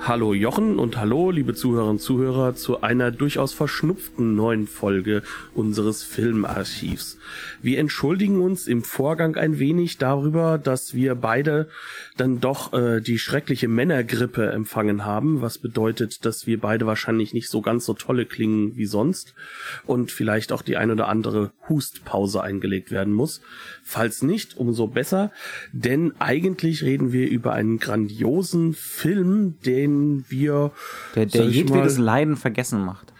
Hallo Jochen und hallo liebe Zuhörerinnen und Zuhörer zu einer durchaus verschnupften neuen Folge unseres Filmarchivs. Wir entschuldigen uns im Vorgang ein wenig darüber, dass wir beide dann doch äh, die schreckliche Männergrippe empfangen haben, was bedeutet, dass wir beide wahrscheinlich nicht so ganz so tolle klingen wie sonst und vielleicht auch die ein oder andere Hustpause eingelegt werden muss. Falls nicht, umso besser, denn eigentlich reden wir über einen grandiosen Film, den wir der, der jedwedes Leiden vergessen macht.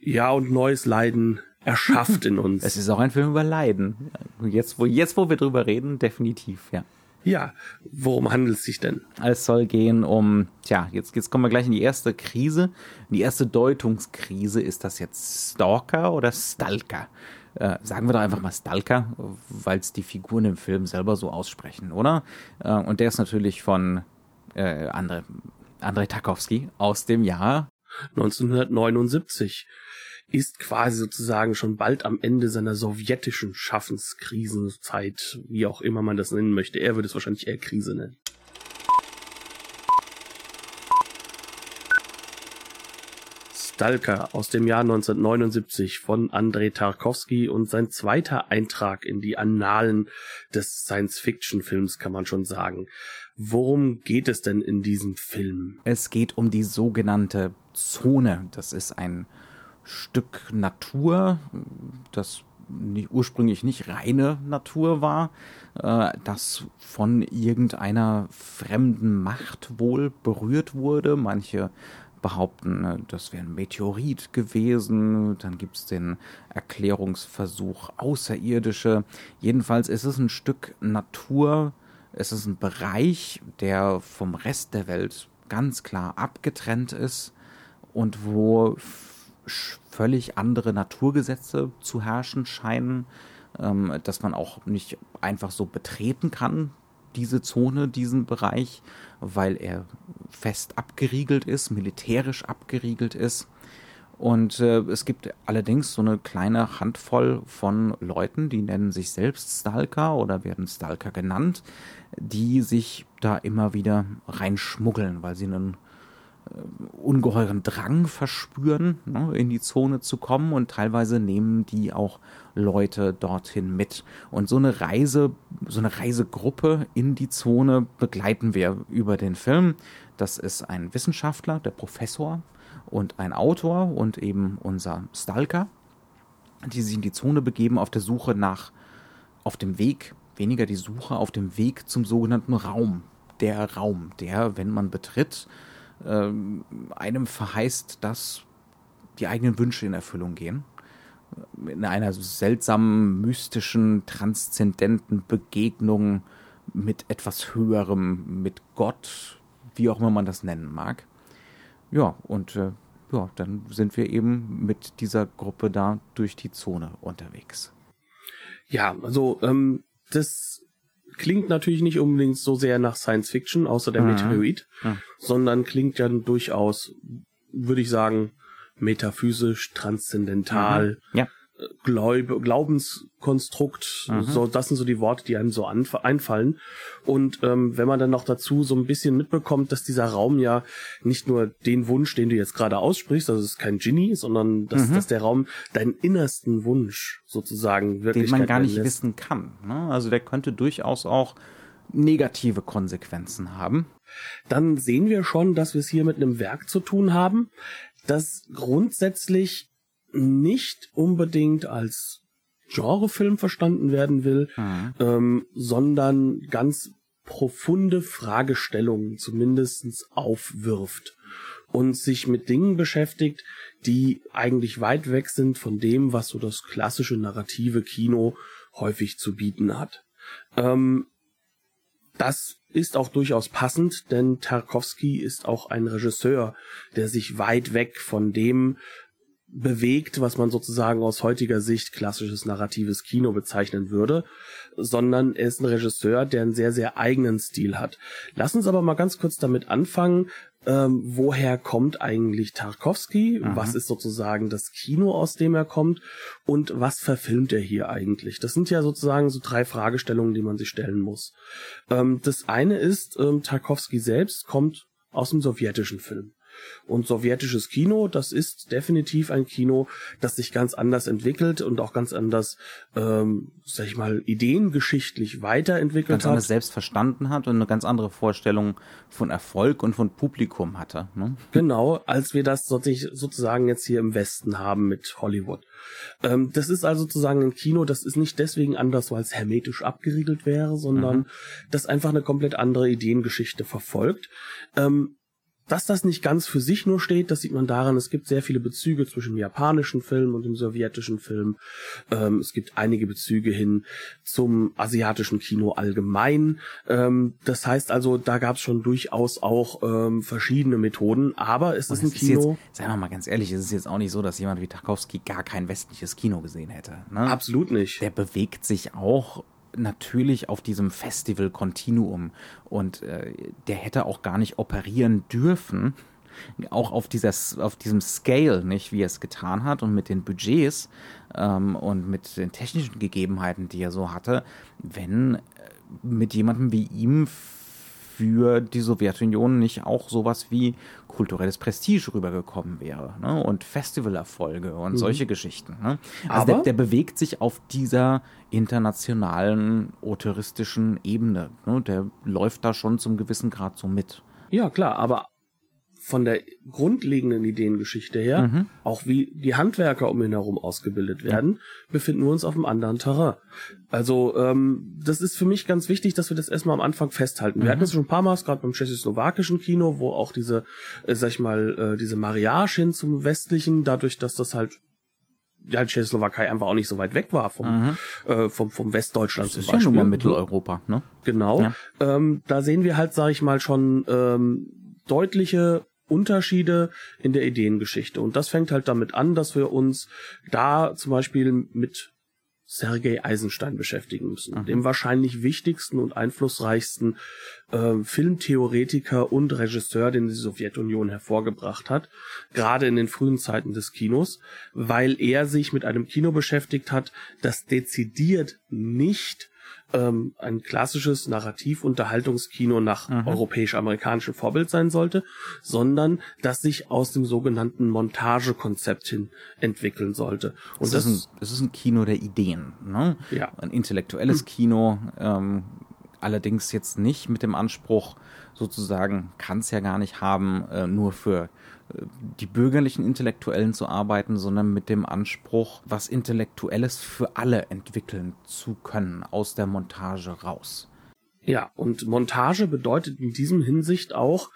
Ja, und neues Leiden erschafft in uns. Es ist auch ein Film über Leiden. Jetzt, wo, jetzt, wo wir drüber reden, definitiv, ja. Ja, worum handelt es sich denn? Es soll gehen um, tja, jetzt, jetzt kommen wir gleich in die erste Krise. Die erste Deutungskrise, ist das jetzt Stalker oder Stalker? Äh, sagen wir doch einfach mal Stalker, weil es die Figuren im Film selber so aussprechen, oder? Äh, und der ist natürlich von äh, Andrei, Andrei Tarkovsky aus dem Jahr 1979 ist quasi sozusagen schon bald am Ende seiner sowjetischen Schaffenskrisenzeit, wie auch immer man das nennen möchte. Er würde es wahrscheinlich eher Krise nennen. Stalker aus dem Jahr 1979 von Andrei Tarkovsky und sein zweiter Eintrag in die Annalen des Science-Fiction-Films, kann man schon sagen. Worum geht es denn in diesem Film? Es geht um die sogenannte Zone. Das ist ein Stück Natur, das ursprünglich nicht reine Natur war, äh, das von irgendeiner fremden Macht wohl berührt wurde. Manche behaupten, äh, das wäre ein Meteorit gewesen. Dann gibt es den Erklärungsversuch Außerirdische. Jedenfalls ist es ein Stück Natur, es ist ein Bereich, der vom Rest der Welt ganz klar abgetrennt ist und wo völlig andere Naturgesetze zu herrschen scheinen, ähm, dass man auch nicht einfach so betreten kann, diese Zone, diesen Bereich, weil er fest abgeriegelt ist, militärisch abgeriegelt ist. Und äh, es gibt allerdings so eine kleine Handvoll von Leuten, die nennen sich selbst Stalker oder werden Stalker genannt, die sich da immer wieder reinschmuggeln, weil sie einen ungeheuren Drang verspüren, ne, in die Zone zu kommen und teilweise nehmen die auch Leute dorthin mit. Und so eine Reise, so eine Reisegruppe in die Zone begleiten wir über den Film. Das ist ein Wissenschaftler, der Professor und ein Autor und eben unser Stalker, die sich in die Zone begeben auf der Suche nach, auf dem Weg, weniger die Suche, auf dem Weg zum sogenannten Raum. Der Raum, der, wenn man betritt, ähm, einem verheißt, dass die eigenen Wünsche in Erfüllung gehen. In einer seltsamen, mystischen, transzendenten Begegnung mit etwas Höherem, mit Gott, wie auch immer man das nennen mag. Ja, und äh, ja, dann sind wir eben mit dieser Gruppe da durch die Zone unterwegs. Ja, also ähm, das klingt natürlich nicht unbedingt so sehr nach Science Fiction, außer der mhm. Meteorit, mhm. sondern klingt ja durchaus, würde ich sagen, metaphysisch, transzendental. Mhm. Ja. Glaub, Glaubenskonstrukt, mhm. so das sind so die Worte, die einem so einfallen. Und ähm, wenn man dann noch dazu so ein bisschen mitbekommt, dass dieser Raum ja nicht nur den Wunsch, den du jetzt gerade aussprichst, also es ist kein Genie, sondern dass, mhm. dass der Raum deinen innersten Wunsch sozusagen wirklich den man gar nicht lässt. wissen kann. Ne? Also der könnte durchaus auch negative Konsequenzen haben. Dann sehen wir schon, dass wir es hier mit einem Werk zu tun haben, das grundsätzlich nicht unbedingt als Genrefilm verstanden werden will, mhm. ähm, sondern ganz profunde Fragestellungen zumindestens aufwirft und sich mit Dingen beschäftigt, die eigentlich weit weg sind von dem, was so das klassische narrative Kino häufig zu bieten hat. Ähm, das ist auch durchaus passend, denn Tarkovsky ist auch ein Regisseur, der sich weit weg von dem bewegt, was man sozusagen aus heutiger Sicht klassisches narratives Kino bezeichnen würde, sondern er ist ein Regisseur, der einen sehr, sehr eigenen Stil hat. Lass uns aber mal ganz kurz damit anfangen, ähm, woher kommt eigentlich Tarkovsky? Mhm. Was ist sozusagen das Kino, aus dem er kommt? Und was verfilmt er hier eigentlich? Das sind ja sozusagen so drei Fragestellungen, die man sich stellen muss. Ähm, das eine ist, ähm, Tarkovsky selbst kommt aus dem sowjetischen Film. Und sowjetisches Kino, das ist definitiv ein Kino, das sich ganz anders entwickelt und auch ganz anders, ähm, sag ich mal, ideengeschichtlich weiterentwickelt ganz hat. Ganz anders selbst verstanden hat und eine ganz andere Vorstellung von Erfolg und von Publikum hatte. Ne? Genau, als wir das sozusagen jetzt hier im Westen haben mit Hollywood. Ähm, das ist also sozusagen ein Kino, das ist nicht deswegen anders, weil es hermetisch abgeriegelt wäre, sondern mhm. das einfach eine komplett andere Ideengeschichte verfolgt. Ähm, dass das nicht ganz für sich nur steht, das sieht man daran, es gibt sehr viele Bezüge zwischen dem japanischen Film und dem sowjetischen Film. Ähm, es gibt einige Bezüge hin zum asiatischen Kino allgemein. Ähm, das heißt also, da gab es schon durchaus auch ähm, verschiedene Methoden, aber es ist ein Kino. Jetzt, sagen wir mal ganz ehrlich, es ist jetzt auch nicht so, dass jemand wie Tarkovsky gar kein westliches Kino gesehen hätte. Ne? Absolut nicht. Der bewegt sich auch natürlich auf diesem Festival-Kontinuum. Und äh, der hätte auch gar nicht operieren dürfen, auch auf, dieser, auf diesem Scale, nicht, wie er es getan hat und mit den Budgets ähm, und mit den technischen Gegebenheiten, die er so hatte, wenn äh, mit jemandem wie ihm für die Sowjetunion nicht auch sowas wie kulturelles Prestige rübergekommen wäre ne? und Festivalerfolge und mhm. solche Geschichten. Ne? Also der, der, bewegt sich auf dieser internationalen autoristischen Ebene. Ne? Der läuft da schon zum gewissen Grad so mit. Ja, klar, aber von der grundlegenden Ideengeschichte her, mhm. auch wie die Handwerker um ihn herum ausgebildet werden, befinden wir uns auf einem anderen Terrain. Also ähm, das ist für mich ganz wichtig, dass wir das erstmal am Anfang festhalten. Wir mhm. hatten es schon ein paar Mal, gerade beim tschechoslowakischen Kino, wo auch diese, äh, sag ich mal, äh, diese Mariage hin zum Westlichen, dadurch, dass das halt ja, die Tschechoslowakei einfach auch nicht so weit weg war vom, mhm. äh, vom, vom Westdeutschland das zum ist Beispiel. Ja schon mal Mitteleuropa, ne? Genau. Ja. Ähm, da sehen wir halt, sag ich mal, schon ähm, deutliche Unterschiede in der Ideengeschichte. Und das fängt halt damit an, dass wir uns da zum Beispiel mit Sergei Eisenstein beschäftigen müssen, mhm. dem wahrscheinlich wichtigsten und einflussreichsten äh, Filmtheoretiker und Regisseur, den die Sowjetunion hervorgebracht hat, gerade in den frühen Zeiten des Kinos, weil er sich mit einem Kino beschäftigt hat, das dezidiert nicht ähm, ein klassisches Narrativ-Unterhaltungskino nach mhm. europäisch-amerikanischem Vorbild sein sollte, sondern das sich aus dem sogenannten Montagekonzept hin entwickeln sollte. Und das, das, ist, ein, das ist ein Kino der Ideen, ne? Ja. Ein intellektuelles mhm. Kino, ähm, allerdings jetzt nicht mit dem Anspruch, sozusagen, kann es ja gar nicht haben, äh, nur für die bürgerlichen Intellektuellen zu arbeiten, sondern mit dem Anspruch, was Intellektuelles für alle entwickeln zu können, aus der Montage raus. Ja, und Montage bedeutet in diesem Hinsicht auch,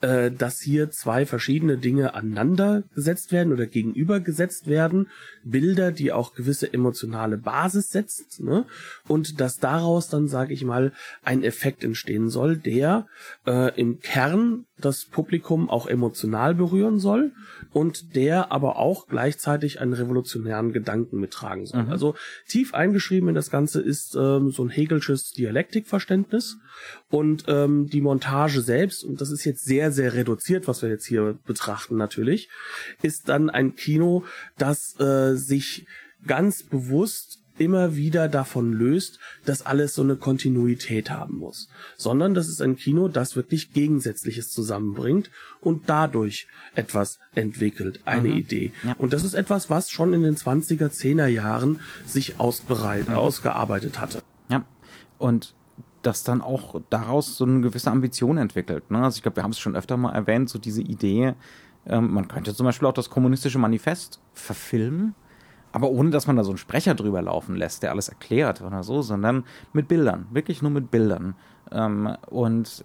äh, dass hier zwei verschiedene Dinge aneinander gesetzt werden oder gegenübergesetzt werden. Bilder, die auch gewisse emotionale Basis setzt, ne? Und dass daraus dann, sage ich mal, ein Effekt entstehen soll, der äh, im Kern das Publikum auch emotional berühren soll und der aber auch gleichzeitig einen revolutionären Gedanken mittragen soll. Mhm. Also tief eingeschrieben in das Ganze ist ähm, so ein Hegelsches Dialektikverständnis und ähm, die Montage selbst, und das ist jetzt sehr, sehr reduziert, was wir jetzt hier betrachten natürlich, ist dann ein Kino, das äh, sich ganz bewusst immer wieder davon löst, dass alles so eine Kontinuität haben muss, sondern das ist ein Kino, das wirklich Gegensätzliches zusammenbringt und dadurch etwas entwickelt, eine mhm. Idee. Ja. Und das ist etwas, was schon in den 20er, 10er Jahren sich ausbereit, mhm. ausgearbeitet hatte. Ja, und das dann auch daraus so eine gewisse Ambition entwickelt. Ne? Also ich glaube, wir haben es schon öfter mal erwähnt, so diese Idee, ähm, man könnte zum Beispiel auch das kommunistische Manifest verfilmen aber ohne, dass man da so einen Sprecher drüber laufen lässt, der alles erklärt oder so, sondern mit Bildern, wirklich nur mit Bildern. Ähm, und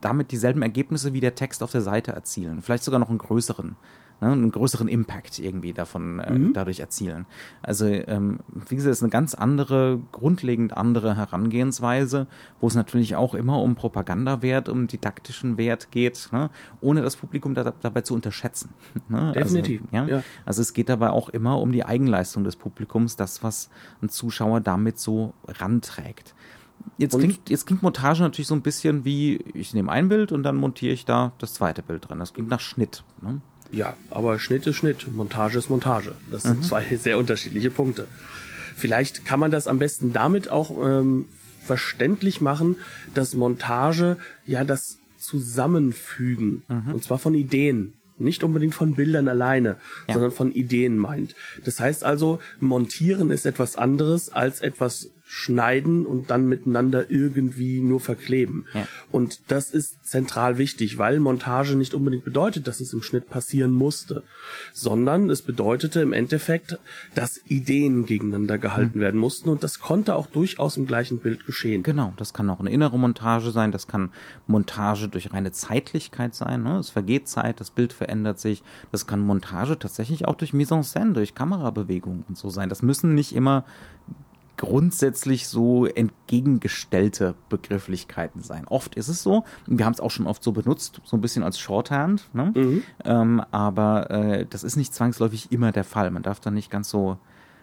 damit dieselben Ergebnisse wie der Text auf der Seite erzielen, vielleicht sogar noch einen größeren ne, einen größeren Impact irgendwie davon äh, mhm. dadurch erzielen. Also ähm, wie gesagt, es ist eine ganz andere, grundlegend andere Herangehensweise, wo es natürlich auch immer um Propagandawert, um didaktischen Wert geht, ne, ohne das Publikum da, dabei zu unterschätzen. Ne? Also, Definitiv. Also, ja? ja? also es geht dabei auch immer um die Eigenleistung des Publikums, das, was ein Zuschauer damit so ranträgt. Jetzt klingt, jetzt klingt Montage natürlich so ein bisschen wie, ich nehme ein Bild und dann montiere ich da das zweite Bild drin. Das klingt nach Schnitt. Ne? Ja, aber Schnitt ist Schnitt, Montage ist Montage. Das sind mhm. zwei sehr unterschiedliche Punkte. Vielleicht kann man das am besten damit auch ähm, verständlich machen, dass Montage ja das Zusammenfügen, mhm. und zwar von Ideen, nicht unbedingt von Bildern alleine, ja. sondern von Ideen meint. Das heißt also, montieren ist etwas anderes als etwas schneiden und dann miteinander irgendwie nur verkleben. Ja. Und das ist zentral wichtig, weil Montage nicht unbedingt bedeutet, dass es im Schnitt passieren musste, sondern es bedeutete im Endeffekt, dass Ideen gegeneinander gehalten mhm. werden mussten und das konnte auch durchaus im gleichen Bild geschehen. Genau, das kann auch eine innere Montage sein, das kann Montage durch reine Zeitlichkeit sein, ne? es vergeht Zeit, das Bild verändert sich, das kann Montage tatsächlich auch durch Mise en scène, durch Kamerabewegungen und so sein. Das müssen nicht immer grundsätzlich so entgegengestellte Begrifflichkeiten sein. Oft ist es so, wir haben es auch schon oft so benutzt, so ein bisschen als Shorthand, ne? mhm. ähm, aber äh, das ist nicht zwangsläufig immer der Fall. Man darf da nicht ganz so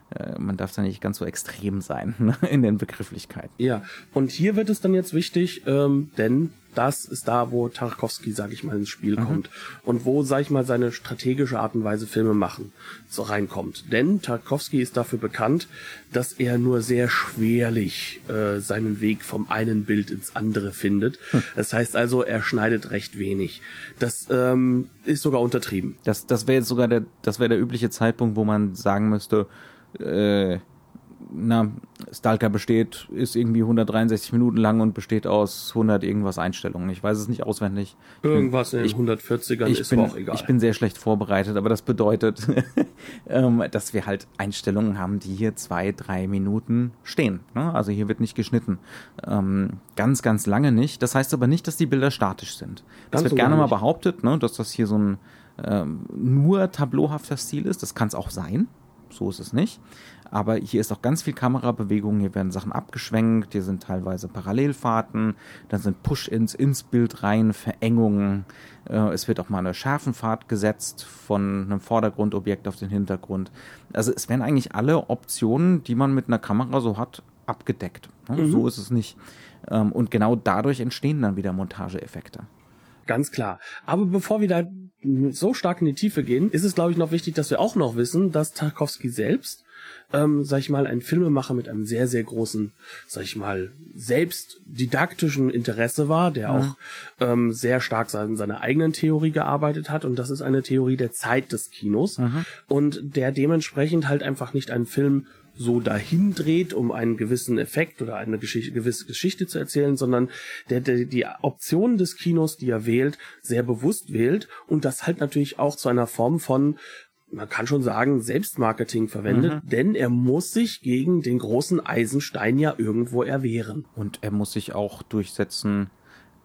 äh, man darf da nicht ganz so extrem sein ne, in den Begrifflichkeiten. Ja, und hier wird es dann jetzt wichtig, ähm, denn das ist da, wo Tarkovsky, sag ich mal, ins Spiel mhm. kommt und wo, sag ich mal, seine strategische Art und Weise Filme machen so reinkommt. Denn Tarkovsky ist dafür bekannt, dass er nur sehr schwerlich äh, seinen Weg vom einen Bild ins andere findet. Hm. Das heißt also, er schneidet recht wenig. Das ähm, ist sogar untertrieben. Das, das wäre jetzt sogar der, das wäre der übliche Zeitpunkt, wo man sagen müsste, äh, na, Stalker besteht, ist irgendwie 163 Minuten lang und besteht aus 100 irgendwas Einstellungen. Ich weiß es nicht auswendig. Irgendwas in den 140ern ist bin, auch egal. Ich bin sehr schlecht vorbereitet, aber das bedeutet, ähm, dass wir halt Einstellungen haben, die hier zwei, drei Minuten stehen. Ne? Also hier wird nicht geschnitten. Ähm, ganz, ganz lange nicht. Das heißt aber nicht, dass die Bilder statisch sind. Das ganz wird so gerne mal behauptet, ne, dass das hier so ein ähm, nur tableauhafter Stil ist. Das kann es auch sein. So ist es nicht. Aber hier ist auch ganz viel Kamerabewegung, hier werden Sachen abgeschwenkt, hier sind teilweise Parallelfahrten, dann sind Push-ins ins Bild rein, Verengungen. Äh, es wird auch mal eine Schärfenfahrt gesetzt von einem Vordergrundobjekt auf den Hintergrund. Also es werden eigentlich alle Optionen, die man mit einer Kamera so hat, abgedeckt. Ne? Mhm. So ist es nicht. Ähm, und genau dadurch entstehen dann wieder Montageeffekte. Ganz klar. Aber bevor wir da so stark in die Tiefe gehen, ist es, glaube ich, noch wichtig, dass wir auch noch wissen, dass Tarkovsky selbst ähm, sag ich mal, ein Filmemacher mit einem sehr, sehr großen, sag ich mal, selbst didaktischen Interesse war, der mhm. auch ähm, sehr stark in seiner eigenen Theorie gearbeitet hat. Und das ist eine Theorie der Zeit des Kinos. Mhm. Und der dementsprechend halt einfach nicht einen Film so dahin dreht, um einen gewissen Effekt oder eine Geschichte, gewisse Geschichte zu erzählen, sondern der, der die Optionen des Kinos, die er wählt, sehr bewusst wählt und das halt natürlich auch zu einer Form von man kann schon sagen, Selbstmarketing verwendet, mhm. denn er muss sich gegen den großen Eisenstein ja irgendwo erwehren. Und er muss sich auch durchsetzen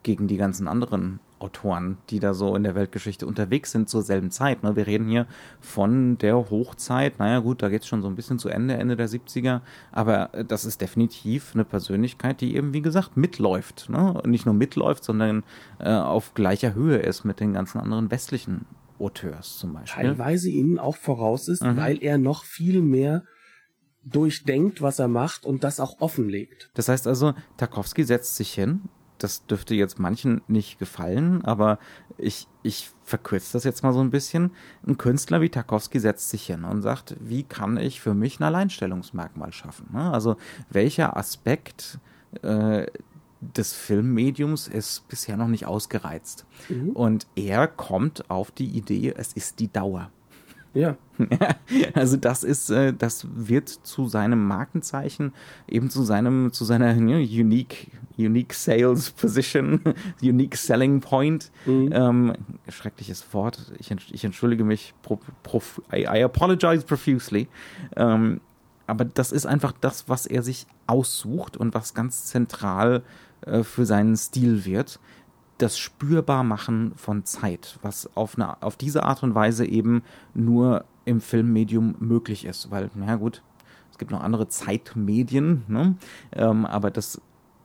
gegen die ganzen anderen Autoren, die da so in der Weltgeschichte unterwegs sind zur selben Zeit. Ne? Wir reden hier von der Hochzeit, naja gut, da geht es schon so ein bisschen zu Ende, Ende der 70er, aber das ist definitiv eine Persönlichkeit, die eben, wie gesagt, mitläuft. Ne? Nicht nur mitläuft, sondern äh, auf gleicher Höhe ist mit den ganzen anderen westlichen Auteurs zum Beispiel. Teilweise ihnen auch voraus ist, mhm. weil er noch viel mehr durchdenkt, was er macht und das auch offenlegt. Das heißt also, Tarkovsky setzt sich hin. Das dürfte jetzt manchen nicht gefallen, aber ich, ich verkürze das jetzt mal so ein bisschen. Ein Künstler wie Tarkovsky setzt sich hin und sagt, wie kann ich für mich ein Alleinstellungsmerkmal schaffen? Ne? Also welcher Aspekt äh, des Filmmediums ist bisher noch nicht ausgereizt. Mhm. Und er kommt auf die Idee, es ist die Dauer. Ja. also das ist, äh, das wird zu seinem Markenzeichen, eben zu seinem, zu seiner unique, unique Sales Position, unique Selling Point. Mhm. Ähm, schreckliches Wort. Ich, ich entschuldige mich. Pro, pro, I, I, apologize profusely. Ähm, aber das ist einfach das, was er sich aussucht und was ganz zentral äh, für seinen Stil wird. Das Spürbarmachen von Zeit, was auf, eine, auf diese Art und Weise eben nur im Filmmedium möglich ist. Weil, na gut, es gibt noch andere Zeitmedien, ne? ähm, aber das,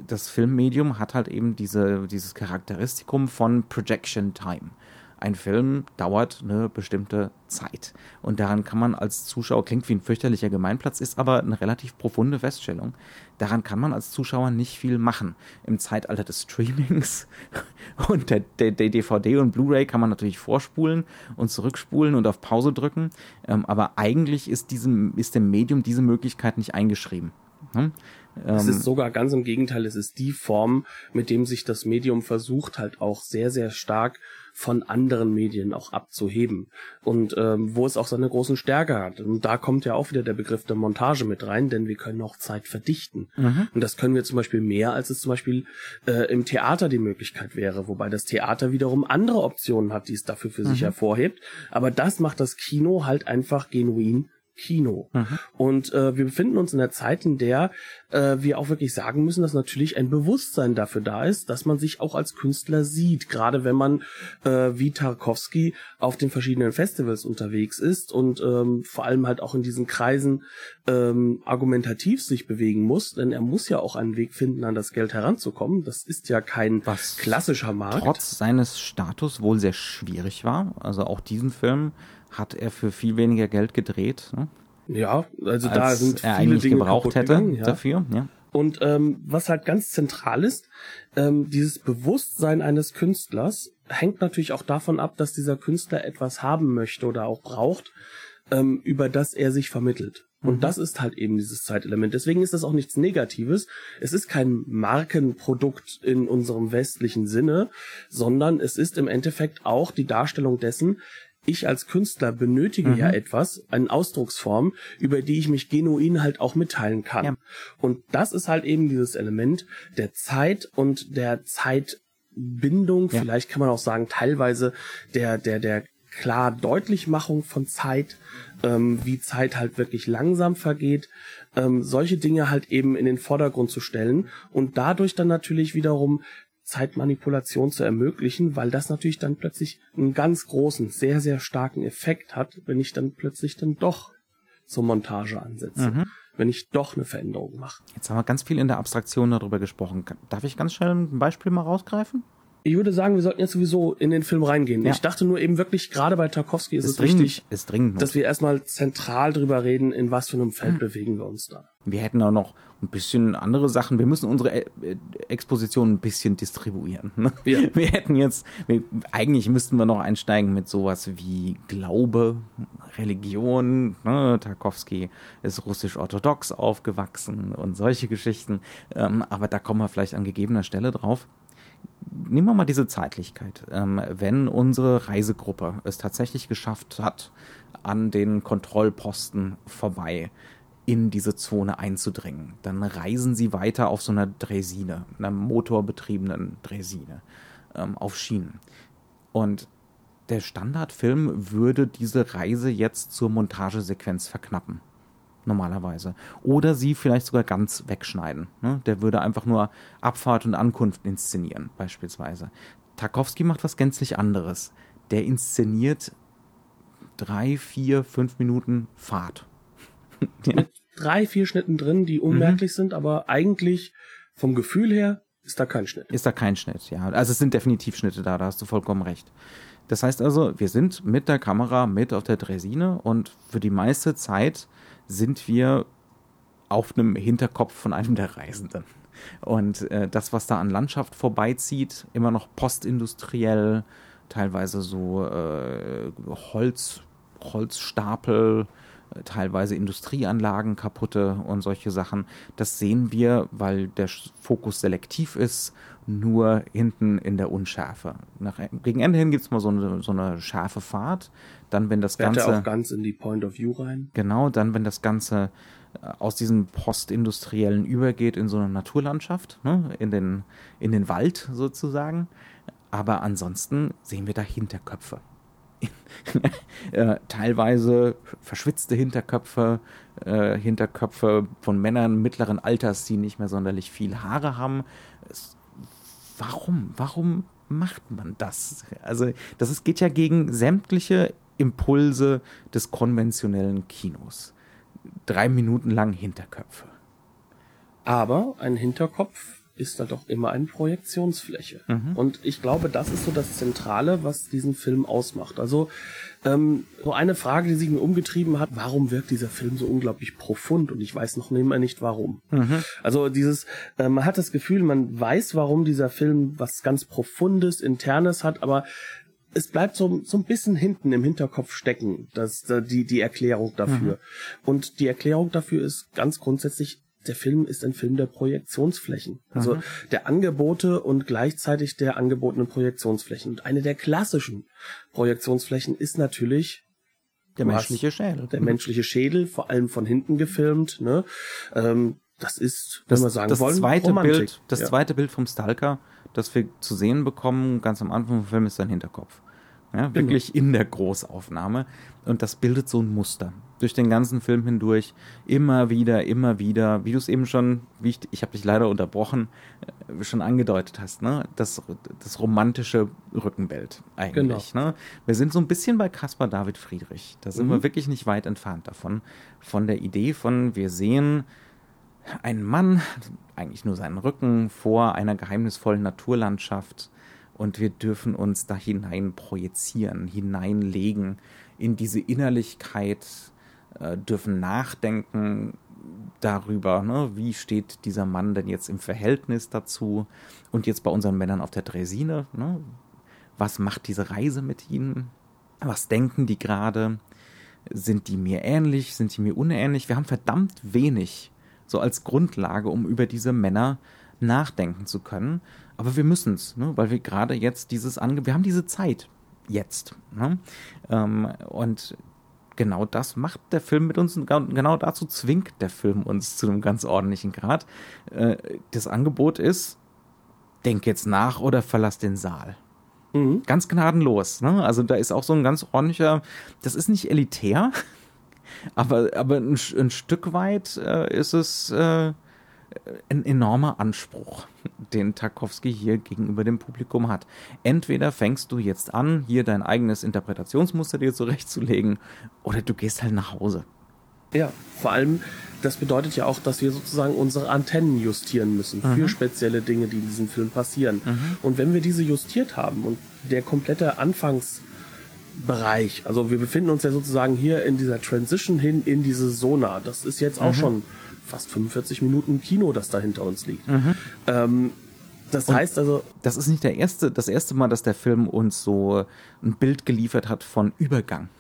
das Filmmedium hat halt eben diese, dieses Charakteristikum von Projection Time ein Film dauert eine bestimmte Zeit. Und daran kann man als Zuschauer, klingt wie ein fürchterlicher Gemeinplatz, ist aber eine relativ profunde Feststellung. Daran kann man als Zuschauer nicht viel machen. Im Zeitalter des Streamings und der, der, der DVD und Blu-ray kann man natürlich vorspulen und zurückspulen und auf Pause drücken. Ähm, aber eigentlich ist, diesem, ist dem Medium diese Möglichkeit nicht eingeschrieben. Hm? Es ist sogar ganz im Gegenteil, es ist die Form, mit dem sich das Medium versucht, halt auch sehr, sehr stark von anderen Medien auch abzuheben und ähm, wo es auch seine großen Stärke hat. Und da kommt ja auch wieder der Begriff der Montage mit rein, denn wir können auch Zeit verdichten. Mhm. Und das können wir zum Beispiel mehr, als es zum Beispiel äh, im Theater die Möglichkeit wäre, wobei das Theater wiederum andere Optionen hat, die es dafür für mhm. sich hervorhebt. Aber das macht das Kino halt einfach genuin Kino. Mhm. Und äh, wir befinden uns in der Zeit, in der äh, wir auch wirklich sagen müssen, dass natürlich ein Bewusstsein dafür da ist, dass man sich auch als Künstler sieht. Gerade wenn man äh, wie Tarkovsky auf den verschiedenen Festivals unterwegs ist und ähm, vor allem halt auch in diesen Kreisen ähm, argumentativ sich bewegen muss, denn er muss ja auch einen Weg finden, an das Geld heranzukommen. Das ist ja kein Was klassischer Markt. Trotz seines Status wohl sehr schwierig war. Also auch diesen Film hat er für viel weniger Geld gedreht. Ne? Ja, also da sind er viele Dinge gebraucht hätte gegangen, ja. dafür. Ja. Und ähm, was halt ganz zentral ist, ähm, dieses Bewusstsein eines Künstlers hängt natürlich auch davon ab, dass dieser Künstler etwas haben möchte oder auch braucht, ähm, über das er sich vermittelt. Und mhm. das ist halt eben dieses Zeitelement. Deswegen ist das auch nichts Negatives. Es ist kein Markenprodukt in unserem westlichen Sinne, sondern es ist im Endeffekt auch die Darstellung dessen, ich als Künstler benötige mhm. ja etwas, eine Ausdrucksform, über die ich mich genuin halt auch mitteilen kann. Ja. Und das ist halt eben dieses Element der Zeit und der Zeitbindung, ja. vielleicht kann man auch sagen, teilweise der, der, der klar Deutlichmachung von Zeit, ähm, wie Zeit halt wirklich langsam vergeht, ähm, solche Dinge halt eben in den Vordergrund zu stellen und dadurch dann natürlich wiederum Zeitmanipulation zu ermöglichen, weil das natürlich dann plötzlich einen ganz großen, sehr, sehr starken Effekt hat, wenn ich dann plötzlich dann doch zur Montage ansetze. Mhm. Wenn ich doch eine Veränderung mache. Jetzt haben wir ganz viel in der Abstraktion darüber gesprochen. Darf ich ganz schnell ein Beispiel mal rausgreifen? Ich würde sagen, wir sollten jetzt sowieso in den Film reingehen. Ja. Ich dachte nur eben wirklich, gerade bei Tarkovsky ist, ist es dringend, wichtig, ist dringend dass wir erstmal zentral drüber reden, in was für einem Feld hm. bewegen wir uns da. Wir hätten auch noch ein bisschen andere Sachen. Wir müssen unsere äh, Exposition ein bisschen distribuieren. Ne? Ja. Wir hätten jetzt, wir, eigentlich müssten wir noch einsteigen mit sowas wie Glaube, Religion. Ne? Tarkovsky ist russisch-orthodox aufgewachsen und solche Geschichten. Ähm, aber da kommen wir vielleicht an gegebener Stelle drauf nehmen wir mal diese Zeitlichkeit. Ähm, wenn unsere Reisegruppe es tatsächlich geschafft hat, an den Kontrollposten vorbei in diese Zone einzudringen, dann reisen sie weiter auf so einer Dresine, einer motorbetriebenen Dresine, ähm, auf Schienen. Und der Standardfilm würde diese Reise jetzt zur Montagesequenz verknappen normalerweise. Oder sie vielleicht sogar ganz wegschneiden. Ne? Der würde einfach nur Abfahrt und Ankunft inszenieren, beispielsweise. Tarkovsky macht was gänzlich anderes. Der inszeniert drei, vier, fünf Minuten Fahrt. ja. Mit drei, vier Schnitten drin, die unmerklich mhm. sind, aber eigentlich vom Gefühl her ist da kein Schnitt. Ist da kein Schnitt, ja. Also es sind definitiv Schnitte da, da hast du vollkommen recht. Das heißt also, wir sind mit der Kamera mit auf der Dresine und für die meiste Zeit sind wir auf einem Hinterkopf von einem der Reisenden. Und äh, das, was da an Landschaft vorbeizieht, immer noch postindustriell, teilweise so äh, Holz, Holzstapel, teilweise Industrieanlagen kaputte und solche Sachen. Das sehen wir, weil der Fokus selektiv ist, nur hinten in der Unschärfe. Nach, gegen Ende hin gibt es mal so eine, so eine scharfe Fahrt. Dann, wenn das Fährt Ganze. Er auch ganz in die Point of View rein. Genau, dann, wenn das Ganze äh, aus diesem Postindustriellen übergeht in so eine Naturlandschaft, ne, in, den, in den Wald sozusagen. Aber ansonsten sehen wir da Hinterköpfe. teilweise verschwitzte Hinterköpfe, äh, Hinterköpfe von Männern mittleren Alters, die nicht mehr sonderlich viel Haare haben. Es, warum? Warum macht man das? Also, das ist, geht ja gegen sämtliche Impulse des konventionellen Kinos. Drei Minuten lang Hinterköpfe. Aber ein Hinterkopf ist da doch immer eine Projektionsfläche. Mhm. Und ich glaube, das ist so das Zentrale, was diesen Film ausmacht. Also ähm, so eine Frage, die sich mir umgetrieben hat, warum wirkt dieser Film so unglaublich profund? Und ich weiß noch immer nicht warum. Mhm. Also dieses, äh, man hat das Gefühl, man weiß, warum dieser Film was ganz Profundes, Internes hat, aber es bleibt so, so ein bisschen hinten im Hinterkopf stecken, das, die, die Erklärung dafür. Mhm. Und die Erklärung dafür ist ganz grundsätzlich, der Film ist ein Film der Projektionsflächen. Also mhm. der Angebote und gleichzeitig der angebotenen Projektionsflächen. Und eine der klassischen Projektionsflächen ist natürlich der menschliche Schädel. Der menschliche Schädel, vor allem von hinten gefilmt. Ne? Ähm, das ist, wenn wir sagen das wollen, zweite Romantik. Bild, Das ja. zweite Bild vom Stalker, das wir zu sehen bekommen, ganz am Anfang vom Film, ist sein Hinterkopf. Ja, wirklich genau. in der Großaufnahme. Und das bildet so ein Muster. Durch den ganzen Film hindurch. Immer wieder, immer wieder. Wie du es eben schon, wie ich, ich habe dich leider unterbrochen, äh, schon angedeutet hast, ne? Das, das romantische Rückenbild eigentlich. Genau. Ne? Wir sind so ein bisschen bei Caspar David Friedrich. Da sind mhm. wir wirklich nicht weit entfernt davon. Von der Idee von, wir sehen einen Mann, eigentlich nur seinen Rücken, vor einer geheimnisvollen Naturlandschaft und wir dürfen uns da hinein projizieren, hineinlegen in diese Innerlichkeit, äh, dürfen nachdenken darüber, ne, wie steht dieser Mann denn jetzt im Verhältnis dazu und jetzt bei unseren Männern auf der Dresine, ne, was macht diese Reise mit ihnen, was denken die gerade, sind die mir ähnlich, sind die mir unähnlich, wir haben verdammt wenig so als Grundlage, um über diese Männer nachdenken zu können. Aber wir müssen es, ne? weil wir gerade jetzt dieses Ange wir haben diese Zeit jetzt. Ne? Ähm, und genau das macht der Film mit uns und genau dazu zwingt der Film uns zu einem ganz ordentlichen Grad. Äh, das Angebot ist, denk jetzt nach oder verlass den Saal. Mhm. Ganz gnadenlos. Ne? Also da ist auch so ein ganz ordentlicher, das ist nicht elitär, aber, aber ein, ein Stück weit äh, ist es äh, ein enormer Anspruch, den Tarkovsky hier gegenüber dem Publikum hat. Entweder fängst du jetzt an, hier dein eigenes Interpretationsmuster dir zurechtzulegen, oder du gehst halt nach Hause. Ja, vor allem, das bedeutet ja auch, dass wir sozusagen unsere Antennen justieren müssen mhm. für spezielle Dinge, die in diesem Film passieren. Mhm. Und wenn wir diese justiert haben und der komplette Anfangsbereich, also wir befinden uns ja sozusagen hier in dieser Transition hin in diese Sona, das ist jetzt auch mhm. schon fast 45 Minuten Kino, das da hinter uns liegt. Mhm. Ähm, das und heißt also. Das ist nicht der erste, das erste Mal, dass der Film uns so ein Bild geliefert hat von Übergang.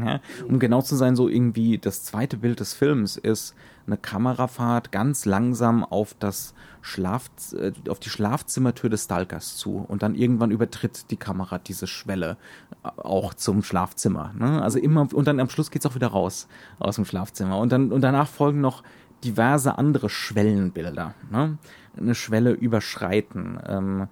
Ja? Um genau zu sein, so irgendwie das zweite Bild des Films ist eine Kamerafahrt ganz langsam auf das Schlaf, äh, auf die Schlafzimmertür des Stalkers zu und dann irgendwann übertritt die Kamera diese Schwelle äh, auch zum Schlafzimmer. Ne? Also immer und dann am Schluss geht's auch wieder raus aus dem Schlafzimmer und dann und danach folgen noch diverse andere Schwellenbilder. Ne? Eine Schwelle überschreiten, ähm,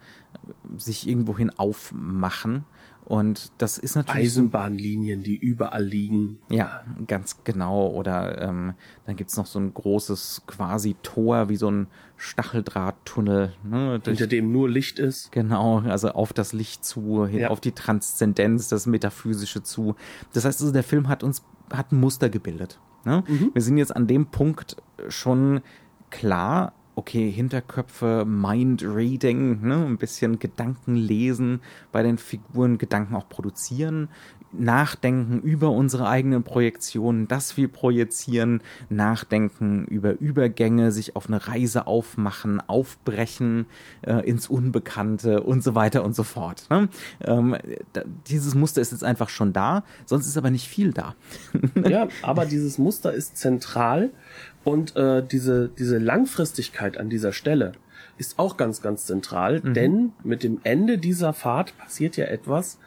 sich irgendwohin aufmachen. Und das ist natürlich. Eisenbahnlinien, die überall liegen. Ja, ganz genau. Oder ähm, dann gibt's noch so ein großes quasi Tor, wie so ein Stacheldrahttunnel. Ne, Hinter dem nur Licht ist. Genau, also auf das Licht zu, ja. auf die Transzendenz, das Metaphysische zu. Das heißt also, der Film hat uns, hat ein Muster gebildet. Ne? Mhm. Wir sind jetzt an dem Punkt schon klar, okay, Hinterköpfe, Mind-Reading, ne, ein bisschen Gedanken lesen bei den Figuren, Gedanken auch produzieren, nachdenken über unsere eigenen Projektionen, dass wir projizieren, nachdenken über Übergänge, sich auf eine Reise aufmachen, aufbrechen äh, ins Unbekannte und so weiter und so fort. Ne? Ähm, da, dieses Muster ist jetzt einfach schon da, sonst ist aber nicht viel da. ja, aber dieses Muster ist zentral und äh, diese, diese Langfristigkeit an dieser Stelle ist auch ganz, ganz zentral, mhm. denn mit dem Ende dieser Fahrt passiert ja etwas,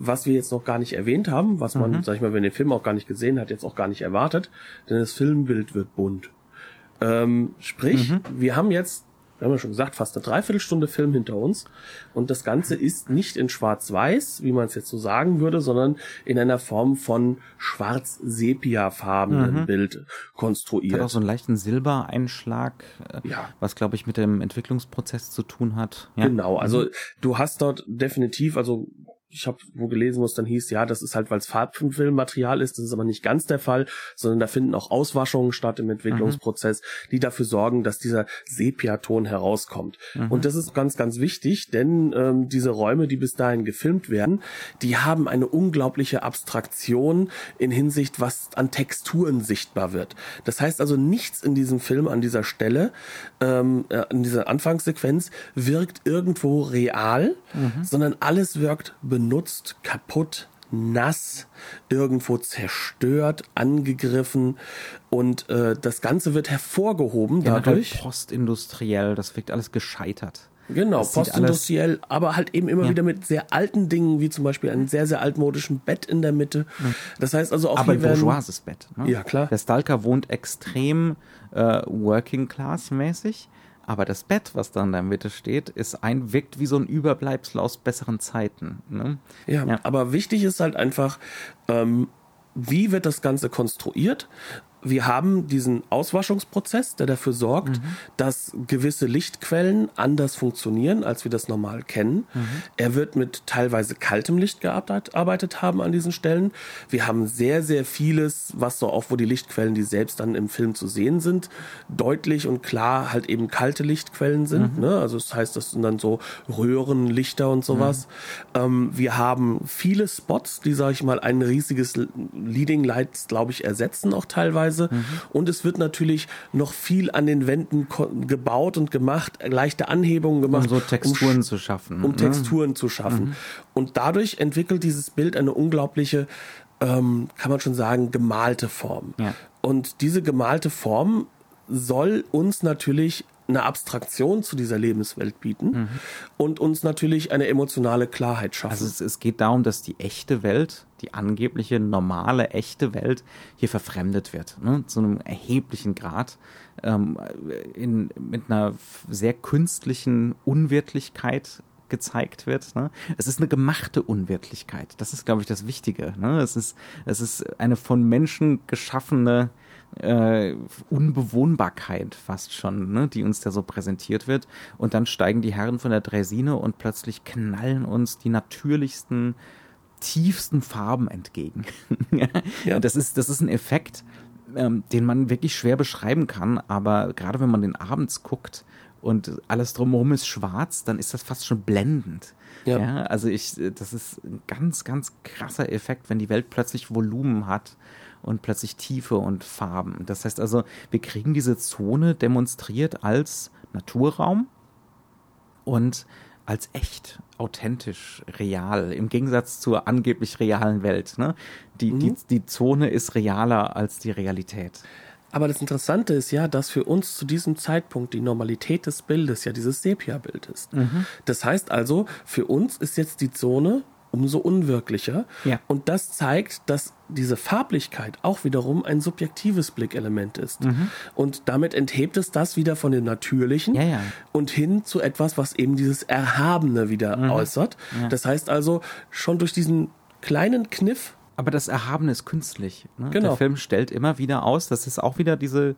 was wir jetzt noch gar nicht erwähnt haben, was man, mhm. sag ich mal, wenn den Film auch gar nicht gesehen hat, jetzt auch gar nicht erwartet, denn das Filmbild wird bunt. Ähm, sprich, mhm. wir haben jetzt wir haben ja schon gesagt, fast eine Dreiviertelstunde Film hinter uns. Und das Ganze ist nicht in Schwarz-Weiß, wie man es jetzt so sagen würde, sondern in einer Form von schwarz-sepia-farbenen mhm. Bild konstruiert. Hat auch so einen leichten Silbereinschlag, äh, ja. was glaube ich mit dem Entwicklungsprozess zu tun hat. Ja. Genau, also mhm. du hast dort definitiv, also ich habe wo gelesen, wo es dann hieß, ja, das ist halt, weil es Farbfilmmaterial ist, das ist aber nicht ganz der Fall, sondern da finden auch Auswaschungen statt im Entwicklungsprozess, mhm. die dafür sorgen, dass dieser Sepiaton herauskommt. Mhm. Und das ist ganz, ganz wichtig, denn ähm, diese Räume, die bis dahin gefilmt werden, die haben eine unglaubliche Abstraktion in Hinsicht, was an Texturen sichtbar wird. Das heißt also, nichts in diesem Film an dieser Stelle, ähm, äh, in dieser Anfangssequenz, wirkt irgendwo real, mhm. sondern alles wirkt benutzt kaputt, nass, irgendwo zerstört, angegriffen und äh, das Ganze wird hervorgehoben Generell dadurch. Postindustriell, das wirkt alles gescheitert. Genau, postindustriell, aber halt eben immer ja. wieder mit sehr alten Dingen, wie zum Beispiel einem sehr, sehr altmodischen Bett in der Mitte. Das heißt also auch aber hier ein bourgeoises Bett. Ne? Ja, klar. Der Stalker wohnt extrem äh, Working Class mäßig aber das Bett, was da in der Mitte steht, ist ein, wirkt wie so ein Überbleibsel aus besseren Zeiten. Ne? Ja, ja, aber wichtig ist halt einfach, ähm, wie wird das Ganze konstruiert? Wir haben diesen Auswaschungsprozess, der dafür sorgt, mhm. dass gewisse Lichtquellen anders funktionieren, als wir das normal kennen. Mhm. Er wird mit teilweise kaltem Licht gearbeitet haben an diesen Stellen. Wir haben sehr, sehr vieles, was so auch, wo die Lichtquellen, die selbst dann im Film zu sehen sind, deutlich und klar halt eben kalte Lichtquellen sind. Mhm. Ne? Also das heißt, das sind dann so Röhrenlichter und sowas. Mhm. Ähm, wir haben viele Spots, die, sage ich mal, ein riesiges Leading Light, glaube ich, ersetzen auch teilweise Weise. Mhm. Und es wird natürlich noch viel an den Wänden gebaut und gemacht, leichte Anhebungen gemacht. Um so Texturen um, zu schaffen. Um ne? Texturen zu schaffen. Mhm. Und dadurch entwickelt dieses Bild eine unglaubliche, ähm, kann man schon sagen, gemalte Form. Ja. Und diese gemalte Form soll uns natürlich eine Abstraktion zu dieser Lebenswelt bieten mhm. und uns natürlich eine emotionale Klarheit schaffen. Also es, es, geht darum, dass die echte Welt, die angebliche normale echte Welt hier verfremdet wird, ne? zu einem erheblichen Grad ähm, in, mit einer sehr künstlichen Unwirtlichkeit gezeigt wird. Ne? Es ist eine gemachte Unwirtlichkeit. Das ist, glaube ich, das Wichtige. Ne? Es, ist, es ist eine von Menschen geschaffene äh, Unbewohnbarkeit fast schon, ne, die uns da so präsentiert wird. Und dann steigen die Herren von der Dresine und plötzlich knallen uns die natürlichsten, tiefsten Farben entgegen. ja. Das ist, das ist ein Effekt, ähm, den man wirklich schwer beschreiben kann, aber gerade wenn man den abends guckt und alles drumherum ist schwarz, dann ist das fast schon blendend. Ja. ja. also ich, das ist ein ganz, ganz krasser Effekt, wenn die Welt plötzlich Volumen hat und plötzlich Tiefe und Farben. Das heißt also, wir kriegen diese Zone demonstriert als Naturraum und als echt, authentisch, real, im Gegensatz zur angeblich realen Welt. Ne? Die, mhm. die, die Zone ist realer als die Realität. Aber das Interessante ist ja, dass für uns zu diesem Zeitpunkt die Normalität des Bildes ja dieses Sepia-Bild ist. Mhm. Das heißt also, für uns ist jetzt die Zone umso unwirklicher. Ja. Und das zeigt, dass diese Farblichkeit auch wiederum ein subjektives Blickelement ist. Mhm. Und damit enthebt es das wieder von dem Natürlichen ja, ja. und hin zu etwas, was eben dieses Erhabene wieder mhm. äußert. Das heißt also, schon durch diesen kleinen Kniff aber das Erhabene ist künstlich. Ne? Genau. Der Film stellt immer wieder aus, das ist auch wieder diese,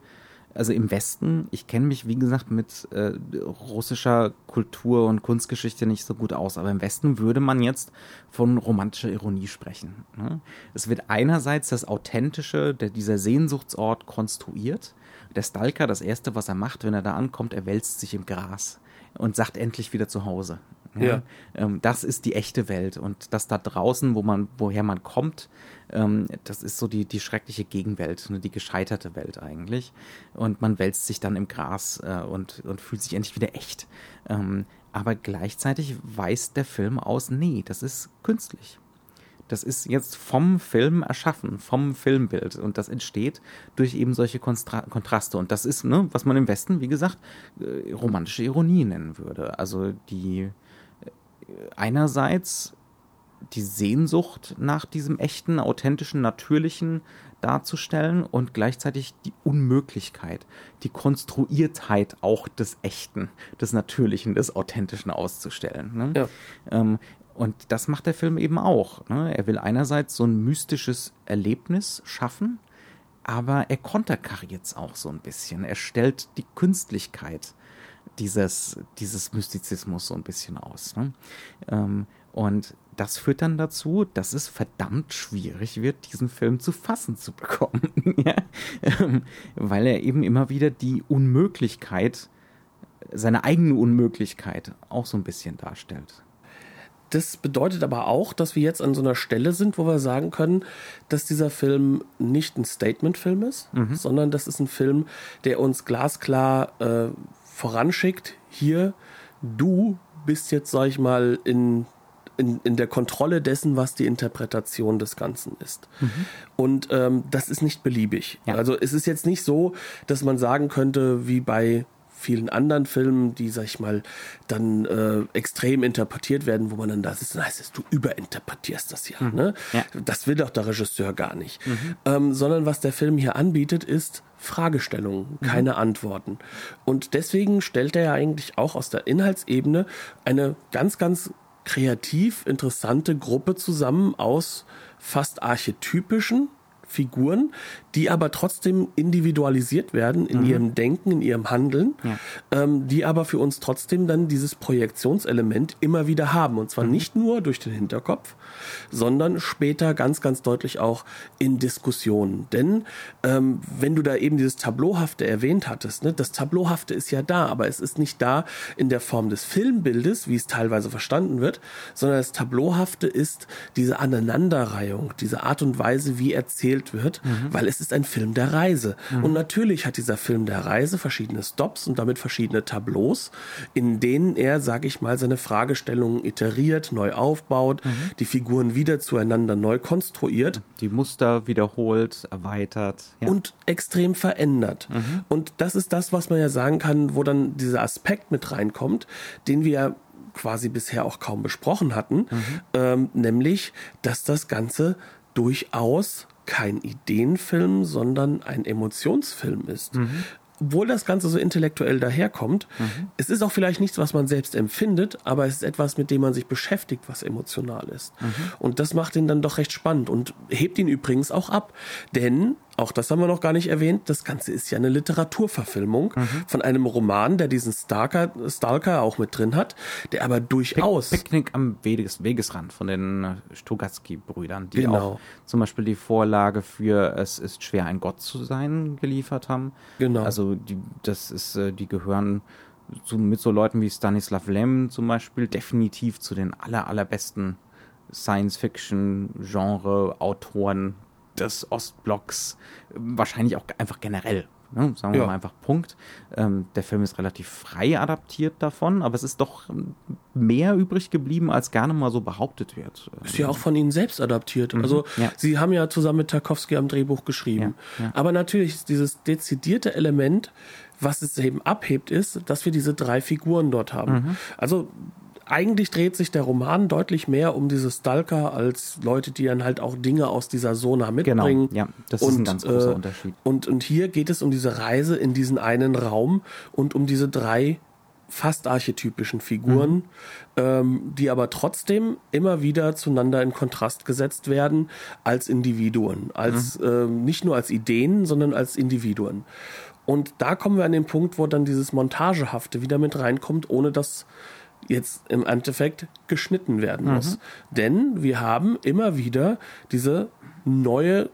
also im Westen, ich kenne mich, wie gesagt, mit äh, russischer Kultur und Kunstgeschichte nicht so gut aus, aber im Westen würde man jetzt von romantischer Ironie sprechen. Ne? Es wird einerseits das Authentische, der, dieser Sehnsuchtsort konstruiert. Der Stalker, das Erste, was er macht, wenn er da ankommt, er wälzt sich im Gras und sagt endlich wieder zu Hause. Ja. ja. Ähm, das ist die echte Welt und das da draußen, wo man, woher man kommt, ähm, das ist so die, die schreckliche Gegenwelt, ne, die gescheiterte Welt eigentlich. Und man wälzt sich dann im Gras äh, und, und fühlt sich endlich wieder echt. Ähm, aber gleichzeitig weist der Film aus, nee, das ist künstlich. Das ist jetzt vom Film erschaffen, vom Filmbild. Und das entsteht durch eben solche Konstra Kontraste. Und das ist, ne, was man im Westen, wie gesagt, äh, romantische Ironie nennen würde. Also die äh, einerseits die Sehnsucht nach diesem echten, authentischen, natürlichen darzustellen und gleichzeitig die Unmöglichkeit, die Konstruiertheit auch des Echten, des Natürlichen, des Authentischen auszustellen. Ne? Ja. Ähm, und das macht der Film eben auch. Ne? Er will einerseits so ein mystisches Erlebnis schaffen, aber er konterkariert es auch so ein bisschen. Er stellt die Künstlichkeit dieses, dieses Mystizismus so ein bisschen aus. Ne? Ähm, und das führt dann dazu, dass es verdammt schwierig wird, diesen Film zu fassen zu bekommen. ja? ähm, weil er eben immer wieder die Unmöglichkeit, seine eigene Unmöglichkeit auch so ein bisschen darstellt. Das bedeutet aber auch, dass wir jetzt an so einer Stelle sind, wo wir sagen können, dass dieser Film nicht ein Statement-Film ist, mhm. sondern das ist ein Film, der uns glasklar äh, voranschickt. Hier, du bist jetzt, sag ich mal, in in, in der Kontrolle dessen, was die Interpretation des Ganzen ist. Mhm. Und ähm, das ist nicht beliebig. Ja. Also es ist jetzt nicht so, dass man sagen könnte, wie bei vielen anderen Filmen, die, sag ich mal, dann äh, extrem interpretiert werden, wo man dann da sitzt und heißt, du überinterpretierst das ja, mhm. ne? Ja. Das will doch der Regisseur gar nicht. Mhm. Ähm, sondern was der Film hier anbietet, ist Fragestellungen, mhm. keine mhm. Antworten. Und deswegen stellt er ja eigentlich auch aus der Inhaltsebene eine ganz, ganz kreativ interessante Gruppe zusammen aus fast archetypischen Figuren, die aber trotzdem individualisiert werden in mhm. ihrem Denken, in ihrem Handeln, ja. ähm, die aber für uns trotzdem dann dieses Projektionselement immer wieder haben. Und zwar mhm. nicht nur durch den Hinterkopf, sondern später ganz, ganz deutlich auch in Diskussionen. Denn ähm, wenn du da eben dieses Tableauhafte erwähnt hattest, ne, das Tableauhafte ist ja da, aber es ist nicht da in der Form des Filmbildes, wie es teilweise verstanden wird, sondern das Tableauhafte ist diese Aneinanderreihung, diese Art und Weise, wie erzählt wird, mhm. weil es ist ein Film der Reise. Mhm. Und natürlich hat dieser Film der Reise verschiedene Stops und damit verschiedene Tableaus, in denen er, sag ich mal, seine Fragestellungen iteriert, neu aufbaut, mhm. die Figuren wieder zueinander neu konstruiert. Die Muster wiederholt, erweitert. Ja. Und extrem verändert. Mhm. Und das ist das, was man ja sagen kann, wo dann dieser Aspekt mit reinkommt, den wir quasi bisher auch kaum besprochen hatten, mhm. ähm, nämlich, dass das Ganze durchaus kein Ideenfilm, sondern ein Emotionsfilm ist. Mhm. Obwohl das Ganze so intellektuell daherkommt, mhm. es ist auch vielleicht nichts, was man selbst empfindet, aber es ist etwas, mit dem man sich beschäftigt, was emotional ist. Mhm. Und das macht ihn dann doch recht spannend und hebt ihn übrigens auch ab. Denn auch das haben wir noch gar nicht erwähnt. Das Ganze ist ja eine Literaturverfilmung mhm. von einem Roman, der diesen Stalker, Stalker auch mit drin hat, der aber durchaus. Picknick am Weges, Wegesrand von den Stugatsky-Brüdern, die genau. auch zum Beispiel die Vorlage für Es ist schwer, ein Gott zu sein geliefert haben. Genau. Also, die, das ist, äh, die gehören zu, mit so Leuten wie Stanislav Lem zum Beispiel definitiv zu den aller, allerbesten Science-Fiction-Genre-Autoren des Ostblocks, wahrscheinlich auch einfach generell. Ne? Sagen wir ja. mal einfach Punkt. Ähm, der Film ist relativ frei adaptiert davon, aber es ist doch mehr übrig geblieben, als gerne mal so behauptet wird. Ist ja auch von Ihnen selbst adaptiert. Mhm. Also ja. Sie haben ja zusammen mit Tarkovsky am Drehbuch geschrieben. Ja. Aber natürlich ist dieses dezidierte Element, was es eben abhebt, ist, dass wir diese drei Figuren dort haben. Mhm. Also eigentlich dreht sich der Roman deutlich mehr um diese Stalker als Leute, die dann halt auch Dinge aus dieser Zona mitbringen. Genau, ja, das und, ist ein ganz großer äh, Unterschied. Und, und hier geht es um diese Reise in diesen einen Raum und um diese drei fast archetypischen Figuren, mhm. ähm, die aber trotzdem immer wieder zueinander in Kontrast gesetzt werden als Individuen, als mhm. ähm, nicht nur als Ideen, sondern als Individuen. Und da kommen wir an den Punkt, wo dann dieses Montagehafte wieder mit reinkommt, ohne dass jetzt im Endeffekt geschnitten werden muss. Mhm. Denn wir haben immer wieder diese neue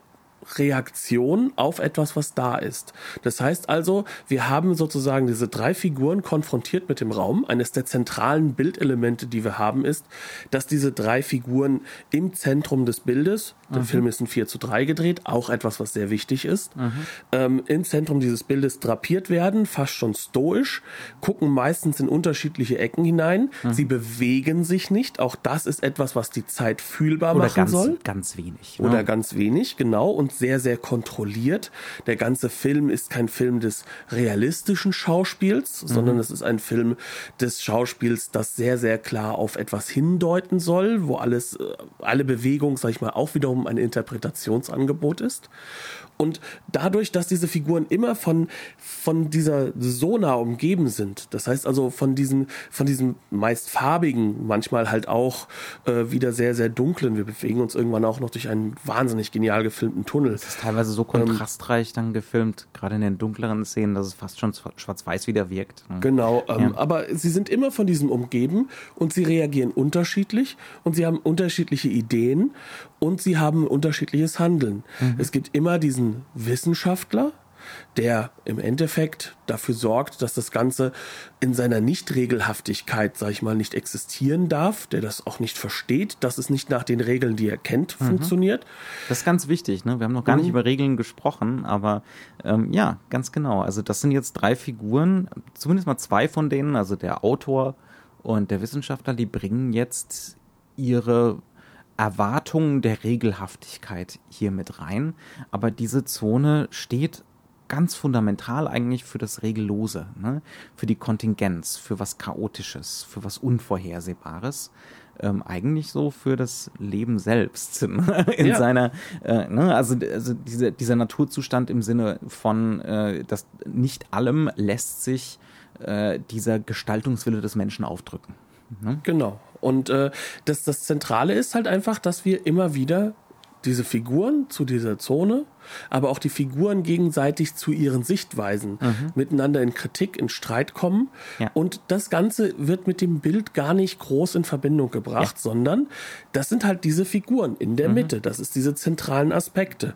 Reaktion auf etwas, was da ist. Das heißt also, wir haben sozusagen diese drei Figuren konfrontiert mit dem Raum. Eines der zentralen Bildelemente, die wir haben, ist, dass diese drei Figuren im Zentrum des Bildes, der mhm. Film ist in 4 zu 3 gedreht, auch etwas, was sehr wichtig ist, mhm. ähm, im Zentrum dieses Bildes drapiert werden, fast schon stoisch, gucken meistens in unterschiedliche Ecken hinein. Mhm. Sie bewegen sich nicht. Auch das ist etwas, was die Zeit fühlbar Oder machen ganz, soll. Ganz wenig. Oder ja. ganz wenig, genau. Und sehr, sehr kontrolliert. Der ganze Film ist kein Film des realistischen Schauspiels, mhm. sondern es ist ein Film des Schauspiels, das sehr, sehr klar auf etwas hindeuten soll, wo alles, äh, alle Bewegung, sag ich mal, auch wiederum ein Interpretationsangebot ist. Und dadurch, dass diese Figuren immer von, von dieser Sona umgeben sind, das heißt also von diesem, von diesem meist farbigen, manchmal halt auch äh, wieder sehr, sehr dunklen, wir bewegen uns irgendwann auch noch durch einen wahnsinnig genial gefilmten Tunnel. Es ist teilweise so kontrastreich ähm, dann gefilmt, gerade in den dunkleren Szenen, dass es fast schon schwarz-weiß wieder wirkt. Genau, ähm, ja. aber sie sind immer von diesem umgeben und sie reagieren unterschiedlich und sie haben unterschiedliche Ideen und sie haben unterschiedliches Handeln. Mhm. Es gibt immer diesen Wissenschaftler, der im Endeffekt dafür sorgt, dass das Ganze in seiner Nichtregelhaftigkeit, sag ich mal, nicht existieren darf, der das auch nicht versteht, dass es nicht nach den Regeln, die er kennt, mhm. funktioniert. Das ist ganz wichtig. Ne? Wir haben noch gar mhm. nicht über Regeln gesprochen, aber ähm, ja, ganz genau. Also das sind jetzt drei Figuren, zumindest mal zwei von denen, also der Autor und der Wissenschaftler, die bringen jetzt ihre Erwartungen der Regelhaftigkeit hier mit rein. Aber diese Zone steht ganz fundamental eigentlich für das Regellose, ne? für die Kontingenz, für was Chaotisches, für was Unvorhersehbares. Ähm, eigentlich so für das Leben selbst ne? in ja. seiner äh, ne? also, also diese, dieser Naturzustand im Sinne von äh, dass nicht allem lässt sich äh, dieser Gestaltungswille des Menschen aufdrücken. Ne? Genau. Und äh, das, das Zentrale ist halt einfach, dass wir immer wieder diese Figuren zu dieser Zone, aber auch die Figuren gegenseitig zu ihren Sichtweisen mhm. miteinander in Kritik, in Streit kommen. Ja. Und das Ganze wird mit dem Bild gar nicht groß in Verbindung gebracht, ja. sondern das sind halt diese Figuren in der mhm. Mitte. Das ist diese zentralen Aspekte.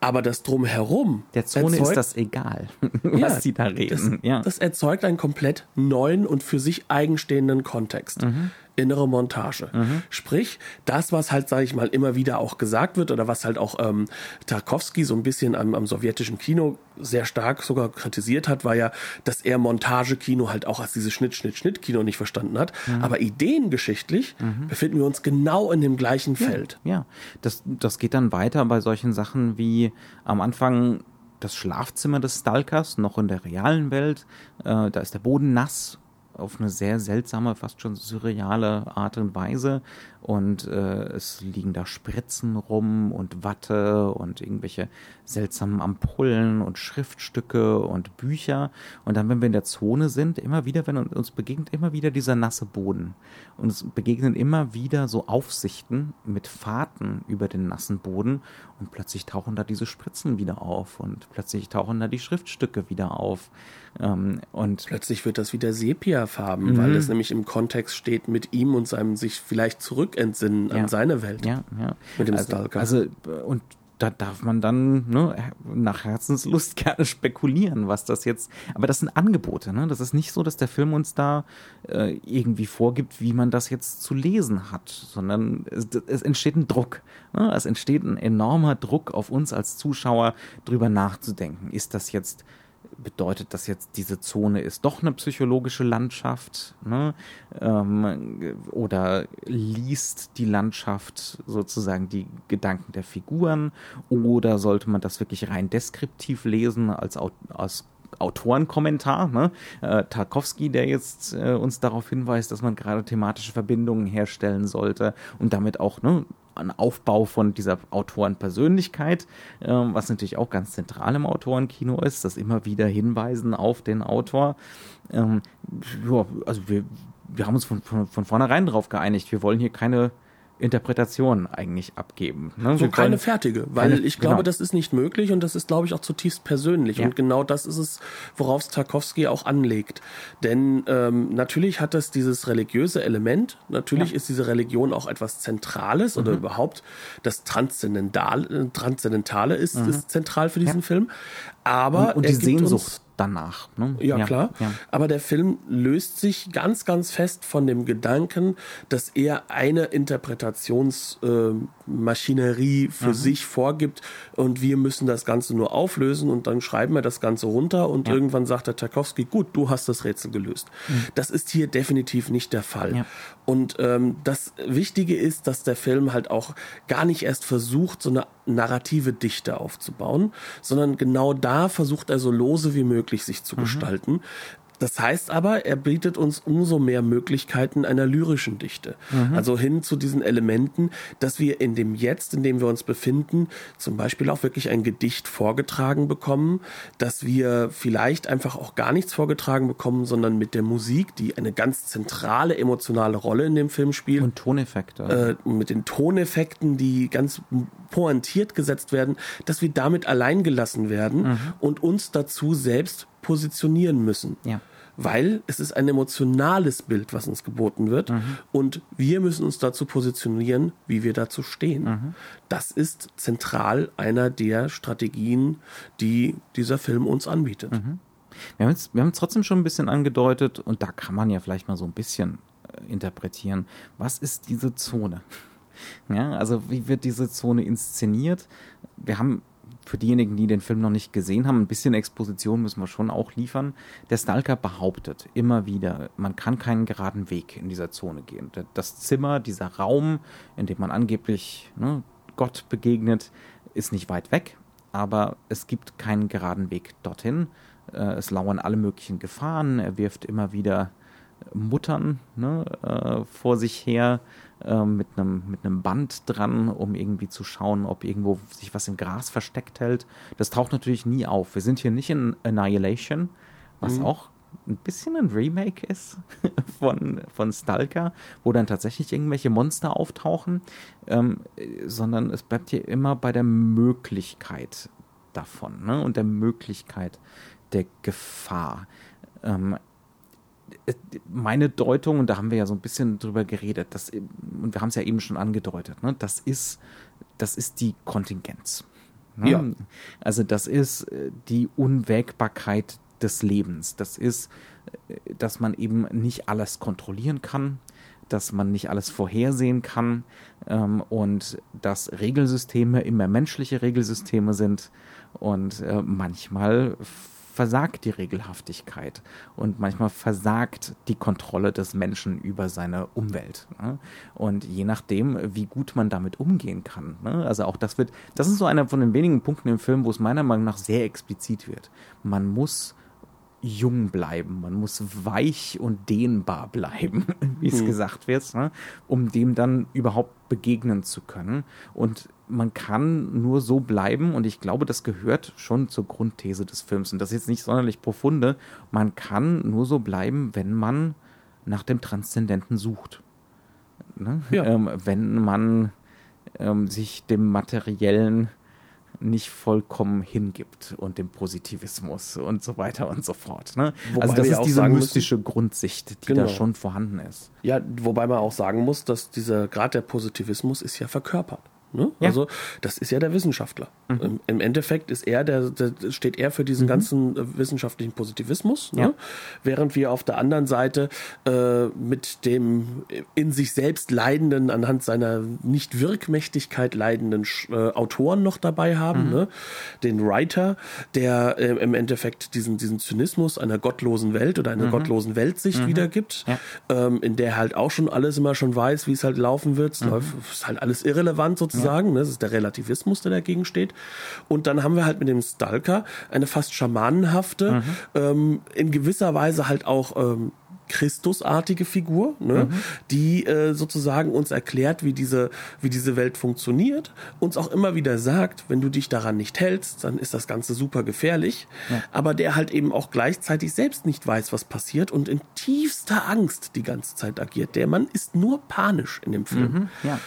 Aber das drumherum. Der Zone erzeugt, ist das egal, was ja, sie da reden. Das, ja. das erzeugt einen komplett neuen und für sich eigenstehenden Kontext. Mhm innere Montage. Mhm. Sprich, das, was halt, sage ich mal, immer wieder auch gesagt wird oder was halt auch ähm, Tarkovsky so ein bisschen am, am sowjetischen Kino sehr stark sogar kritisiert hat, war ja, dass er Montagekino halt auch als dieses Schnitt, Schnitt, Schnitt-Kino nicht verstanden hat. Mhm. Aber ideengeschichtlich mhm. befinden wir uns genau in dem gleichen ja, Feld. Ja, das, das geht dann weiter bei solchen Sachen wie am Anfang das Schlafzimmer des Stalkers, noch in der realen Welt. Äh, da ist der Boden nass auf eine sehr seltsame, fast schon surreale Art und Weise und äh, es liegen da Spritzen rum und Watte und irgendwelche seltsamen Ampullen und Schriftstücke und Bücher. Und dann, wenn wir in der Zone sind, immer wieder, wenn uns begegnet immer wieder dieser nasse Boden. Und es begegnen immer wieder so Aufsichten mit Fahrten über den nassen Boden und plötzlich tauchen da diese Spritzen wieder auf und plötzlich tauchen da die Schriftstücke wieder auf. Ähm, und plötzlich wird das wieder Sepiafarben, mhm. weil es nämlich im Kontext steht mit ihm und seinem sich vielleicht zurück zurückentsinnen ja. an seine Welt. Ja, ja. Mit dem also, Stalker. Also, und da darf man dann ne, nach Herzenslust gerne spekulieren, was das jetzt. Aber das sind Angebote, ne? Das ist nicht so, dass der Film uns da äh, irgendwie vorgibt, wie man das jetzt zu lesen hat, sondern es, es entsteht ein Druck. Ne? Es entsteht ein enormer Druck auf uns als Zuschauer, drüber nachzudenken. Ist das jetzt bedeutet das jetzt, diese Zone ist doch eine psychologische Landschaft? Ne? Ähm, oder liest die Landschaft sozusagen die Gedanken der Figuren? Oder sollte man das wirklich rein deskriptiv lesen als, als Autorenkommentar, ne? Äh, Tarkovsky, der jetzt äh, uns darauf hinweist, dass man gerade thematische Verbindungen herstellen sollte und damit auch ne, ein Aufbau von dieser Autorenpersönlichkeit, äh, was natürlich auch ganz zentral im Autorenkino ist, das immer wieder Hinweisen auf den Autor. Ähm, ja, also wir, wir haben uns von, von, von vornherein darauf geeinigt, wir wollen hier keine Interpretation eigentlich abgeben. Ne? So keine fertige, weil keine, ich glaube, genau. das ist nicht möglich und das ist, glaube ich, auch zutiefst persönlich. Ja. Und genau das ist es, worauf Tarkovsky auch anlegt. Denn ähm, natürlich hat das dieses religiöse Element, natürlich ja. ist diese Religion auch etwas Zentrales mhm. oder überhaupt das Transzendentale, Transzendentale ist, mhm. ist zentral für diesen ja. Film. Aber und, und die Sehnsucht danach. Ne? Ja, ja, klar. Ja. Aber der Film löst sich ganz, ganz fest von dem Gedanken, dass er eine Interpretationsmaschinerie äh, für mhm. sich vorgibt und wir müssen das Ganze nur auflösen und dann schreiben wir das Ganze runter und ja. irgendwann sagt der Tarkovsky, gut, du hast das Rätsel gelöst. Mhm. Das ist hier definitiv nicht der Fall. Und ähm, das Wichtige ist, dass der Film halt auch gar nicht erst versucht, so eine narrative Dichte aufzubauen, sondern genau da versucht er so lose wie möglich sich zu mhm. gestalten. Das heißt aber, er bietet uns umso mehr Möglichkeiten einer lyrischen Dichte. Mhm. Also hin zu diesen Elementen, dass wir in dem Jetzt, in dem wir uns befinden, zum Beispiel auch wirklich ein Gedicht vorgetragen bekommen, dass wir vielleicht einfach auch gar nichts vorgetragen bekommen, sondern mit der Musik, die eine ganz zentrale emotionale Rolle in dem Film spielt. Und Toneffekte. Äh, mit den Toneffekten, die ganz pointiert gesetzt werden, dass wir damit allein gelassen werden mhm. und uns dazu selbst positionieren müssen. Ja. Weil es ist ein emotionales Bild, was uns geboten wird. Mhm. Und wir müssen uns dazu positionieren, wie wir dazu stehen. Mhm. Das ist zentral einer der Strategien, die dieser Film uns anbietet. Mhm. Wir haben, jetzt, wir haben es trotzdem schon ein bisschen angedeutet und da kann man ja vielleicht mal so ein bisschen äh, interpretieren. Was ist diese Zone? Ja, also wie wird diese Zone inszeniert? Wir haben für diejenigen, die den Film noch nicht gesehen haben, ein bisschen Exposition müssen wir schon auch liefern. Der Stalker behauptet immer wieder, man kann keinen geraden Weg in dieser Zone gehen. Das Zimmer, dieser Raum, in dem man angeblich ne, Gott begegnet, ist nicht weit weg, aber es gibt keinen geraden Weg dorthin. Äh, es lauern alle möglichen Gefahren. Er wirft immer wieder Muttern ne, äh, vor sich her äh, mit einem mit Band dran, um irgendwie zu schauen, ob irgendwo sich was im Gras versteckt hält. Das taucht natürlich nie auf. Wir sind hier nicht in Annihilation, was mhm. auch ein bisschen ein Remake ist von, von Stalker, wo dann tatsächlich irgendwelche Monster auftauchen, ähm, sondern es bleibt hier immer bei der Möglichkeit davon ne? und der Möglichkeit der Gefahr. Ähm, meine Deutung, und da haben wir ja so ein bisschen drüber geredet, das, und wir haben es ja eben schon angedeutet, ne, das ist, das ist die Kontingenz. Ne? Ja. Also das ist äh, die Unwägbarkeit des Lebens. Das ist, äh, dass man eben nicht alles kontrollieren kann, dass man nicht alles vorhersehen kann ähm, und dass Regelsysteme immer menschliche Regelsysteme sind und äh, manchmal versagt die Regelhaftigkeit und manchmal versagt die Kontrolle des Menschen über seine Umwelt. Ne? Und je nachdem, wie gut man damit umgehen kann. Ne? Also auch das wird, das ist so einer von den wenigen Punkten im Film, wo es meiner Meinung nach sehr explizit wird. Man muss jung bleiben, man muss weich und dehnbar bleiben, wie es mhm. gesagt wird, ne? um dem dann überhaupt begegnen zu können. Und man kann nur so bleiben, und ich glaube, das gehört schon zur Grundthese des Films, und das ist jetzt nicht sonderlich profunde, man kann nur so bleiben, wenn man nach dem Transzendenten sucht. Ne? Ja. Ähm, wenn man ähm, sich dem materiellen nicht vollkommen hingibt und dem Positivismus und so weiter und so fort. Ne? also das ist diese mystische müssen, Grundsicht, die genau. da schon vorhanden ist. Ja, wobei man auch sagen muss, dass dieser Grad der Positivismus ist ja verkörpert. Ne? Ja. Also das ist ja der Wissenschaftler. Mhm. Im, Im, Endeffekt ist er der, der, steht er für diesen mhm. ganzen äh, wissenschaftlichen Positivismus, ne? ja. während wir auf der anderen Seite äh, mit dem in sich selbst leidenden, anhand seiner nicht Wirkmächtigkeit leidenden äh, Autoren noch dabei haben, mhm. ne? den Writer, der äh, im Endeffekt diesen diesen Zynismus einer gottlosen Welt oder einer mhm. gottlosen Weltsicht mhm. wiedergibt, ja. ähm, in der halt auch schon alles immer schon weiß, wie es halt laufen wird. Es mhm. läuft, ist halt alles irrelevant sozusagen sagen. Ne? Das ist der Relativismus, der dagegen steht. Und dann haben wir halt mit dem Stalker eine fast schamanenhafte, mhm. ähm, in gewisser Weise halt auch ähm, Christusartige Figur, ne, mhm. die äh, sozusagen uns erklärt, wie diese, wie diese Welt funktioniert, uns auch immer wieder sagt, wenn du dich daran nicht hältst, dann ist das Ganze super gefährlich, ja. aber der halt eben auch gleichzeitig selbst nicht weiß, was passiert und in tiefster Angst die ganze Zeit agiert. Der Mann ist nur panisch in dem Film. Mhm, ja.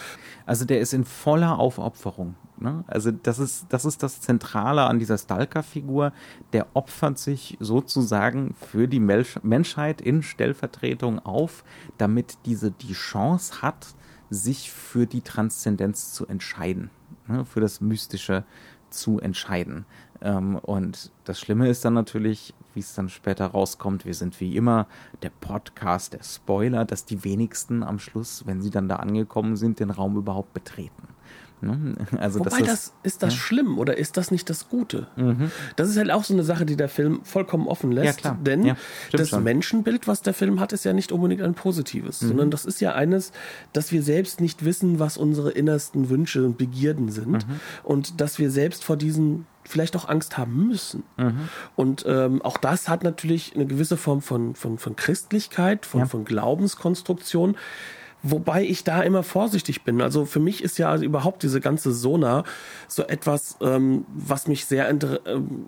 Also der ist in voller Aufopferung. Ne? Also das ist, das ist das Zentrale an dieser Stalker-Figur. Der opfert sich sozusagen für die Menschheit in Stellvertretung auf, damit diese die Chance hat, sich für die Transzendenz zu entscheiden, ne? für das Mystische zu entscheiden. Ähm, und das Schlimme ist dann natürlich, wie es dann später rauskommt, wir sind wie immer der Podcast, der Spoiler, dass die wenigsten am Schluss, wenn sie dann da angekommen sind, den Raum überhaupt betreten. Ne? Also Wobei das, das ist das ja. schlimm oder ist das nicht das Gute? Mhm. Das ist halt auch so eine Sache, die der Film vollkommen offen lässt. Ja, Denn ja, das schon. Menschenbild, was der Film hat, ist ja nicht unbedingt ein positives, mhm. sondern das ist ja eines, dass wir selbst nicht wissen, was unsere innersten Wünsche und Begierden sind mhm. und dass wir selbst vor diesen vielleicht auch Angst haben müssen. Mhm. Und ähm, auch das hat natürlich eine gewisse Form von, von, von Christlichkeit, von, von Glaubenskonstruktion, Wobei ich da immer vorsichtig bin. Also für mich ist ja überhaupt diese ganze Sona so etwas, ähm, was mich sehr äh,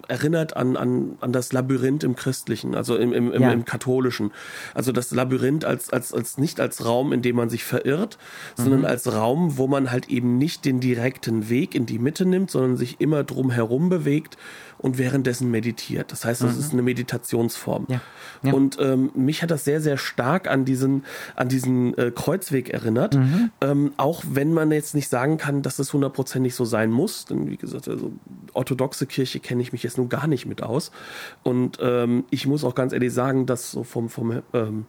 erinnert an, an, an das Labyrinth im Christlichen, also im, im, im, ja. im Katholischen. Also das Labyrinth als, als, als nicht als Raum, in dem man sich verirrt, mhm. sondern als Raum, wo man halt eben nicht den direkten Weg in die Mitte nimmt, sondern sich immer drum herum bewegt und währenddessen meditiert. Das heißt, das mhm. ist eine Meditationsform. Ja. Ja. Und ähm, mich hat das sehr, sehr stark an diesen, an diesen äh, Kreuzweg erinnert. Mhm. Ähm, auch wenn man jetzt nicht sagen kann, dass das hundertprozentig so sein muss. Denn wie gesagt, also orthodoxe Kirche kenne ich mich jetzt nun gar nicht mit aus. Und ähm, ich muss auch ganz ehrlich sagen, dass so vom, vom ähm,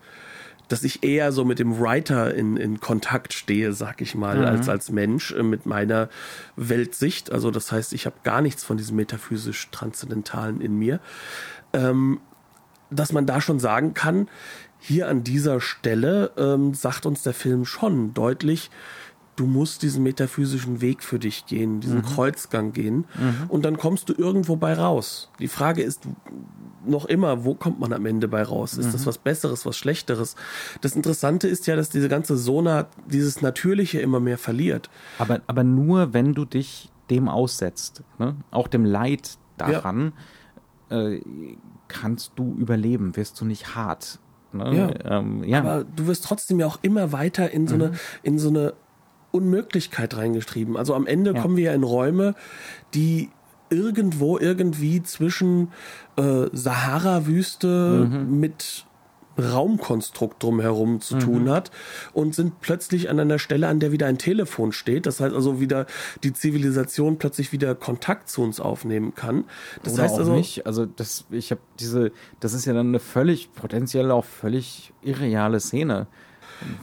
dass ich eher so mit dem Writer in, in Kontakt stehe, sag ich mal, mhm. als als Mensch äh, mit meiner Weltsicht. Also das heißt, ich habe gar nichts von diesem metaphysisch Transzendentalen in mir. Ähm, dass man da schon sagen kann, hier an dieser Stelle ähm, sagt uns der Film schon deutlich, du musst diesen metaphysischen Weg für dich gehen, diesen mhm. Kreuzgang gehen mhm. und dann kommst du irgendwo bei raus. Die Frage ist, noch immer, wo kommt man am Ende bei raus? Ist mhm. das was Besseres, was Schlechteres? Das Interessante ist ja, dass diese ganze Sona dieses Natürliche immer mehr verliert. Aber, aber nur, wenn du dich dem aussetzt, ne? auch dem Leid daran, ja. äh, kannst du überleben, wirst du nicht hart. Ne? Ja. Ähm, ja. Aber du wirst trotzdem ja auch immer weiter in so eine, mhm. in so eine Unmöglichkeit reingeschrieben. Also am Ende ja. kommen wir ja in Räume, die irgendwo irgendwie zwischen äh, Sahara-Wüste mhm. mit Raumkonstrukt drumherum zu mhm. tun hat und sind plötzlich an einer Stelle, an der wieder ein Telefon steht. Das heißt also wieder die Zivilisation plötzlich wieder Kontakt zu uns aufnehmen kann. Das Oder heißt also nicht. Also das, ich habe diese, das ist ja dann eine völlig potenziell auch völlig irreale Szene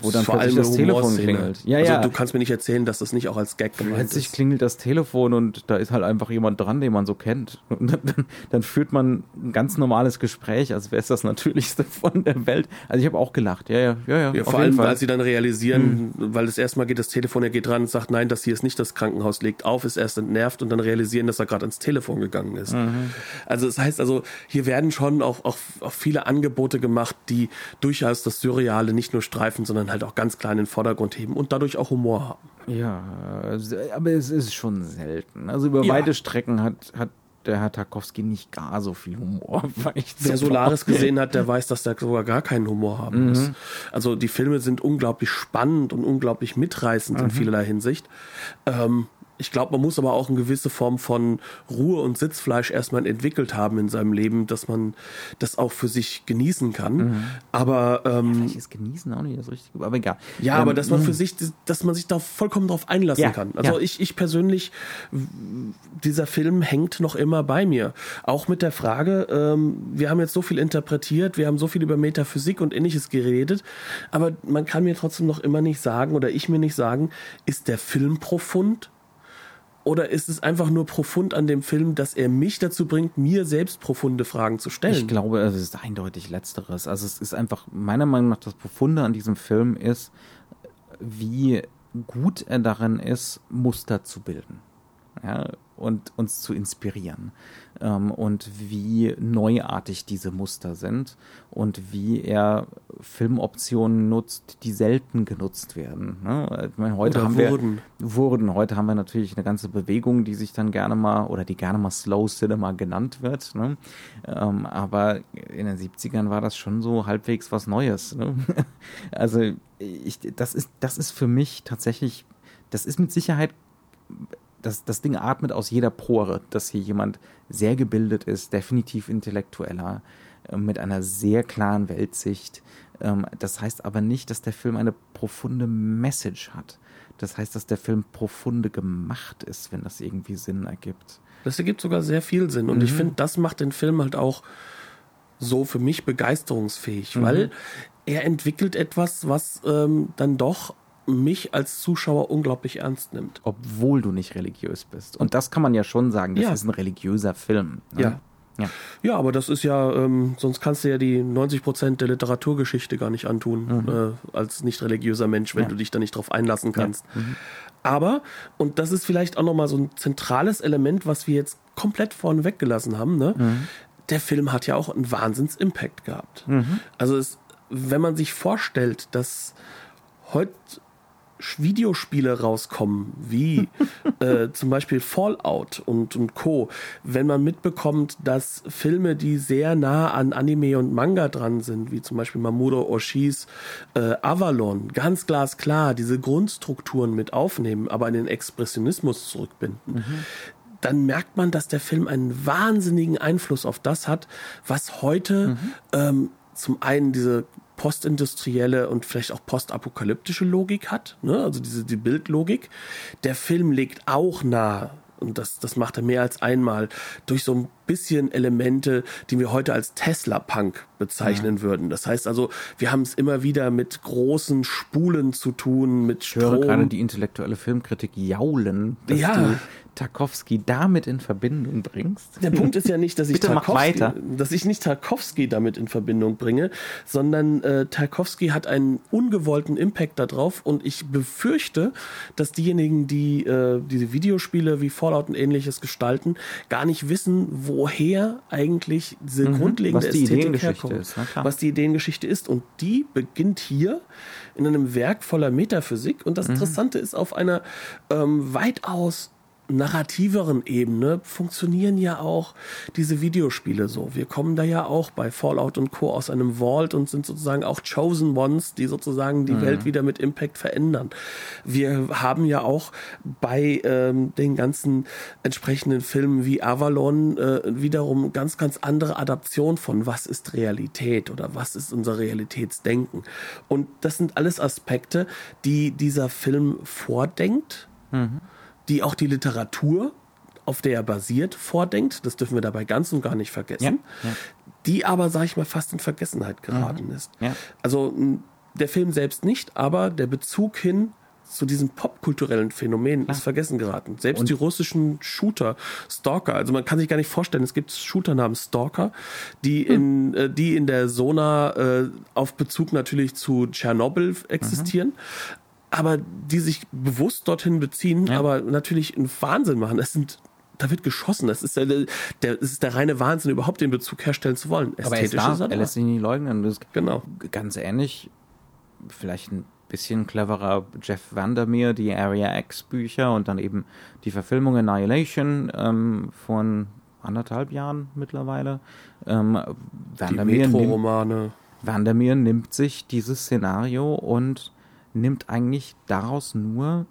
wo dann vor allem das Telefon klingelt. Ja, also ja. du kannst mir nicht erzählen, dass das nicht auch als Gag gemeint Plötzlich ist. klingelt das Telefon und da ist halt einfach jemand dran, den man so kennt. Und dann, dann, führt man ein ganz normales Gespräch, als wäre es das Natürlichste von der Welt. Also ich habe auch gelacht. Ja, ja, ja, ja. ja vor allem, als sie dann realisieren, hm. weil das erste Mal geht das Telefon, er geht dran und sagt, nein, das hier ist nicht das Krankenhaus, legt auf, ist erst entnervt und dann realisieren, dass er gerade ans Telefon gegangen ist. Mhm. Also das heißt also, hier werden schon auch, auch, auch viele Angebote gemacht, die durchaus das Surreale nicht nur streifen, sondern halt auch ganz klar in den Vordergrund heben und dadurch auch Humor haben. Ja, aber es ist schon selten. Also über ja. weite Strecken hat, hat der Herr Tarkovsky nicht gar so viel Humor. Wer Solaris gesehen hat, der weiß, dass der sogar gar keinen Humor haben mhm. muss. Also die Filme sind unglaublich spannend und unglaublich mitreißend mhm. in vielerlei Hinsicht. Ähm, ich glaube, man muss aber auch eine gewisse Form von Ruhe und Sitzfleisch erstmal entwickelt haben in seinem Leben, dass man das auch für sich genießen kann. Mhm. Aber ähm, vielleicht ist genießen auch nicht das Richtige, aber egal. Ja, ähm, aber dass man für mhm. sich, dass man sich da vollkommen drauf einlassen ja, kann. Also ja. ich, ich persönlich, dieser Film hängt noch immer bei mir. Auch mit der Frage, ähm, wir haben jetzt so viel interpretiert, wir haben so viel über Metaphysik und ähnliches geredet, aber man kann mir trotzdem noch immer nicht sagen oder ich mir nicht sagen, ist der Film profund? Oder ist es einfach nur profund an dem Film, dass er mich dazu bringt, mir selbst profunde Fragen zu stellen? Ich glaube, es ist eindeutig Letzteres. Also es ist einfach, meiner Meinung nach, das Profunde an diesem Film ist, wie gut er darin ist, Muster zu bilden. Ja, und uns zu inspirieren ähm, und wie neuartig diese Muster sind und wie er Filmoptionen nutzt, die selten genutzt werden. Ne? Meine, heute oder haben wurden. wir wurden heute haben wir natürlich eine ganze Bewegung, die sich dann gerne mal oder die gerne mal Slow Cinema genannt wird. Ne? Ähm, aber in den 70ern war das schon so halbwegs was Neues. Ne? also ich, das ist das ist für mich tatsächlich das ist mit Sicherheit das, das Ding atmet aus jeder Pore, dass hier jemand sehr gebildet ist, definitiv intellektueller, äh, mit einer sehr klaren Weltsicht, Ähm, das heißt aber nicht, dass der Film eine profunde Message hat. Das heißt, dass der Film profunde gemacht ist, wenn das irgendwie Sinn ergibt. Das ergibt sogar sehr viel Sinn. Und mhm. ich finde, das macht den Film halt auch so für mich begeisterungsfähig, mhm. weil er entwickelt etwas, was ähm, dann doch mich als Zuschauer unglaublich ernst nimmt. Obwohl du nicht religiös bist. Und das kann man ja schon sagen, das ja. ist ein religiöser Film. Ne? Ja. Ja. ja, aber das ist ja, ähm, sonst kannst du ja die 90 Prozent der Literaturgeschichte gar nicht antun, mhm. äh, als nicht religiöser Mensch, wenn ja. du dich da nicht drauf einlassen kannst. Ja. Mhm. Aber, und das ist vielleicht auch nochmal so ein zentrales Element, was wir jetzt komplett vorne weggelassen haben, ne? Mhm. der Film hat ja auch einen Wahnsinns-Impact gehabt. Mhm. Also es, wenn man sich vorstellt, dass heute Videospiele rauskommen, wie äh, zum Beispiel Fallout und, und Co., wenn man mitbekommt, dass Filme, die sehr nah an Anime und Manga dran sind, wie zum Beispiel Mamoru Oshis äh, Avalon, ganz glasklar diese Grundstrukturen mit aufnehmen, aber an den Expressionismus zurückbinden, mhm. dann merkt man, dass der Film einen wahnsinnigen Einfluss auf das hat, was heute mhm. ähm, zum einen diese postindustrielle und vielleicht auch postapokalyptische Logik hat, ne? also diese die Bildlogik. Der Film legt auch nahe, und das, das macht er mehr als einmal, durch so ein bisschen Elemente, die wir heute als Tesla-Punk bezeichnen ja. würden. Das heißt also, wir haben es immer wieder mit großen Spulen zu tun, mit Strom. Ich höre gerade die intellektuelle Filmkritik jaulen, dass ja. du Tarkovsky damit in Verbindung bringst. Der Punkt ist ja nicht, dass ich, Tarkovsky, dass ich nicht Tarkovsky damit in Verbindung bringe, sondern äh, Tarkovsky hat einen ungewollten Impact darauf und ich befürchte, dass diejenigen, die äh, diese Videospiele wie Fallout und ähnliches gestalten, gar nicht wissen, woher eigentlich diese mhm, grundlegende was die Ästhetik herkommt. Ist, was die Ideengeschichte ist. Und die beginnt hier in einem Werk voller Metaphysik. Und das mhm. Interessante ist, auf einer ähm, weitaus narrativeren Ebene funktionieren ja auch diese Videospiele so. Wir kommen da ja auch bei Fallout und Co. aus einem Vault und sind sozusagen auch Chosen Ones, die sozusagen die mhm. Welt wieder mit Impact verändern. Wir haben ja auch bei ähm, den ganzen entsprechenden Filmen wie Avalon äh, wiederum ganz, ganz andere Adaption von was ist Realität oder was ist unser Realitätsdenken. Und das sind alles Aspekte, die dieser Film vordenkt. Mhm die auch die Literatur, auf der er basiert, vordenkt. Das dürfen wir dabei ganz und gar nicht vergessen. Ja, ja. Die aber, sage ich mal, fast in Vergessenheit geraten mhm. ist. Ja. Also der Film selbst nicht, aber der Bezug hin zu diesem popkulturellen Phänomen ist vergessen geraten. Selbst und die russischen Shooter, Stalker, also man kann sich gar nicht vorstellen, es gibt Shooter namens Stalker, die hm. in, äh, die in der Sona äh, auf Bezug natürlich zu Tschernobyl existieren. Mhm aber die sich bewusst dorthin beziehen, ja. aber natürlich einen Wahnsinn machen. Es sind da wird geschossen. Das ist der, der, das ist der reine Wahnsinn, überhaupt den Bezug herstellen zu wollen. Ästhetisch aber er, ist da, ist er, er lässt sich nicht leugnen. Das genau. Ganz ähnlich, vielleicht ein bisschen cleverer Jeff Vandermeer, die Area X Bücher und dann eben die Verfilmung Annihilation ähm, von anderthalb Jahren mittlerweile. Ähm, Vandermeer die Metro-Romane. Vandermeer nimmt sich dieses Szenario und nimmt eigentlich daraus nur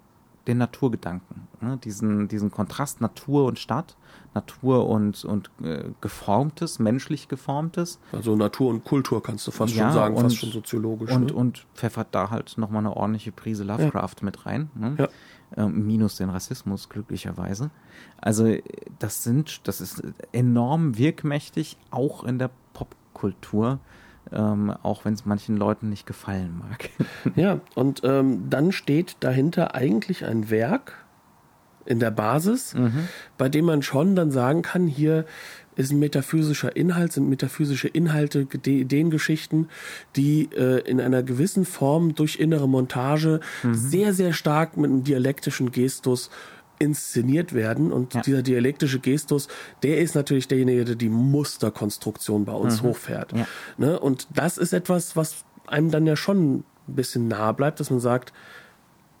den Naturgedanken, ne? diesen, diesen Kontrast Natur und Stadt, Natur und, und äh, geformtes, menschlich geformtes. Also Natur und Kultur kannst du fast ja, schon sagen, und, fast schon soziologisch. Und, ne? und pfeffert da halt nochmal eine ordentliche Prise Lovecraft ja. mit rein. Ne? Ja. Ähm, minus den Rassismus, glücklicherweise. Also das sind, das ist enorm wirkmächtig, auch in der Popkultur ähm, auch wenn es manchen Leuten nicht gefallen mag. ja, und ähm, dann steht dahinter eigentlich ein Werk in der Basis, mhm. bei dem man schon dann sagen kann, hier ist ein metaphysischer Inhalt, sind metaphysische Inhalte, Ideengeschichten, die äh, in einer gewissen Form durch innere Montage mhm. sehr, sehr stark mit einem dialektischen Gestus inszeniert werden. Und ja. dieser dialektische Gestus, der ist natürlich derjenige, der die Musterkonstruktion bei uns mhm. hochfährt. Ja. Ne? Und das ist etwas, was einem dann ja schon ein bisschen nahe bleibt, dass man sagt,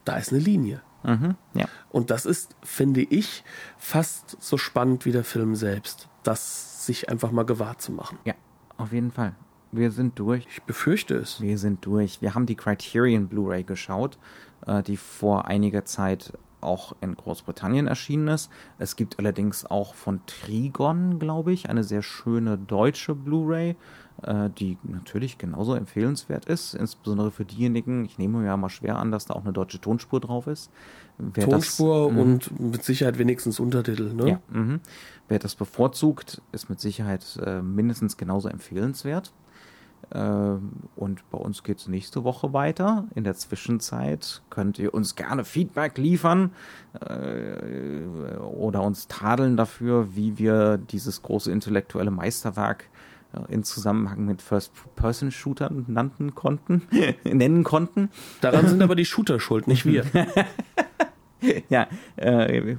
da ist eine Linie. Mhm. Ja. Und das ist, finde ich, fast so spannend wie der Film selbst, das sich einfach mal gewahr zu machen. Ja, auf jeden Fall. Wir sind durch. Ich befürchte es. Wir sind durch. Wir haben die Criterion Blu-ray geschaut, äh, die vor einiger Zeit auch in Großbritannien erschienen ist. Es gibt allerdings auch von Trigon, glaube ich, eine sehr schöne deutsche Blu-ray, äh, die natürlich genauso empfehlenswert ist, insbesondere für diejenigen, ich nehme mir ja mal schwer an, dass da auch eine deutsche Tonspur drauf ist. Wer Tonspur das, mhm. und mit Sicherheit wenigstens Untertitel, ne? Ja, mh. Wer das bevorzugt, ist mit Sicherheit äh, mindestens genauso empfehlenswert. Ähm, und bei uns geht es nächste Woche weiter. In der Zwischenzeit könnt ihr uns gerne Feedback liefern äh, oder uns tadeln dafür, wie wir dieses große intellektuelle Meisterwerk äh, in Zusammenhang mit First-Person-Shootern nannten konnten, nennen konnten. Daran sind aber die Shooter schuld, nicht wir. ja, äh,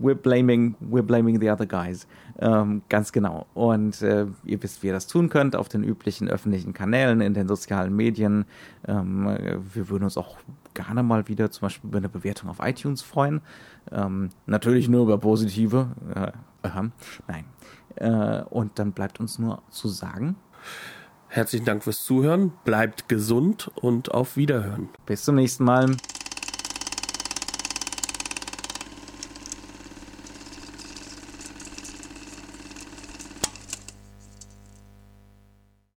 we're blaming, we're blaming the other guys. Ähm, ganz genau. Und äh, ihr wisst, wie ihr das tun könnt auf den üblichen öffentlichen Kanälen, in den sozialen Medien. Ähm, wir würden uns auch gerne mal wieder zum Beispiel über eine Bewertung auf iTunes freuen. Ähm, natürlich nur über positive. Äh, nein. Äh, und dann bleibt uns nur zu sagen. Herzlichen Dank fürs Zuhören. Bleibt gesund und auf Wiederhören. Bis zum nächsten Mal.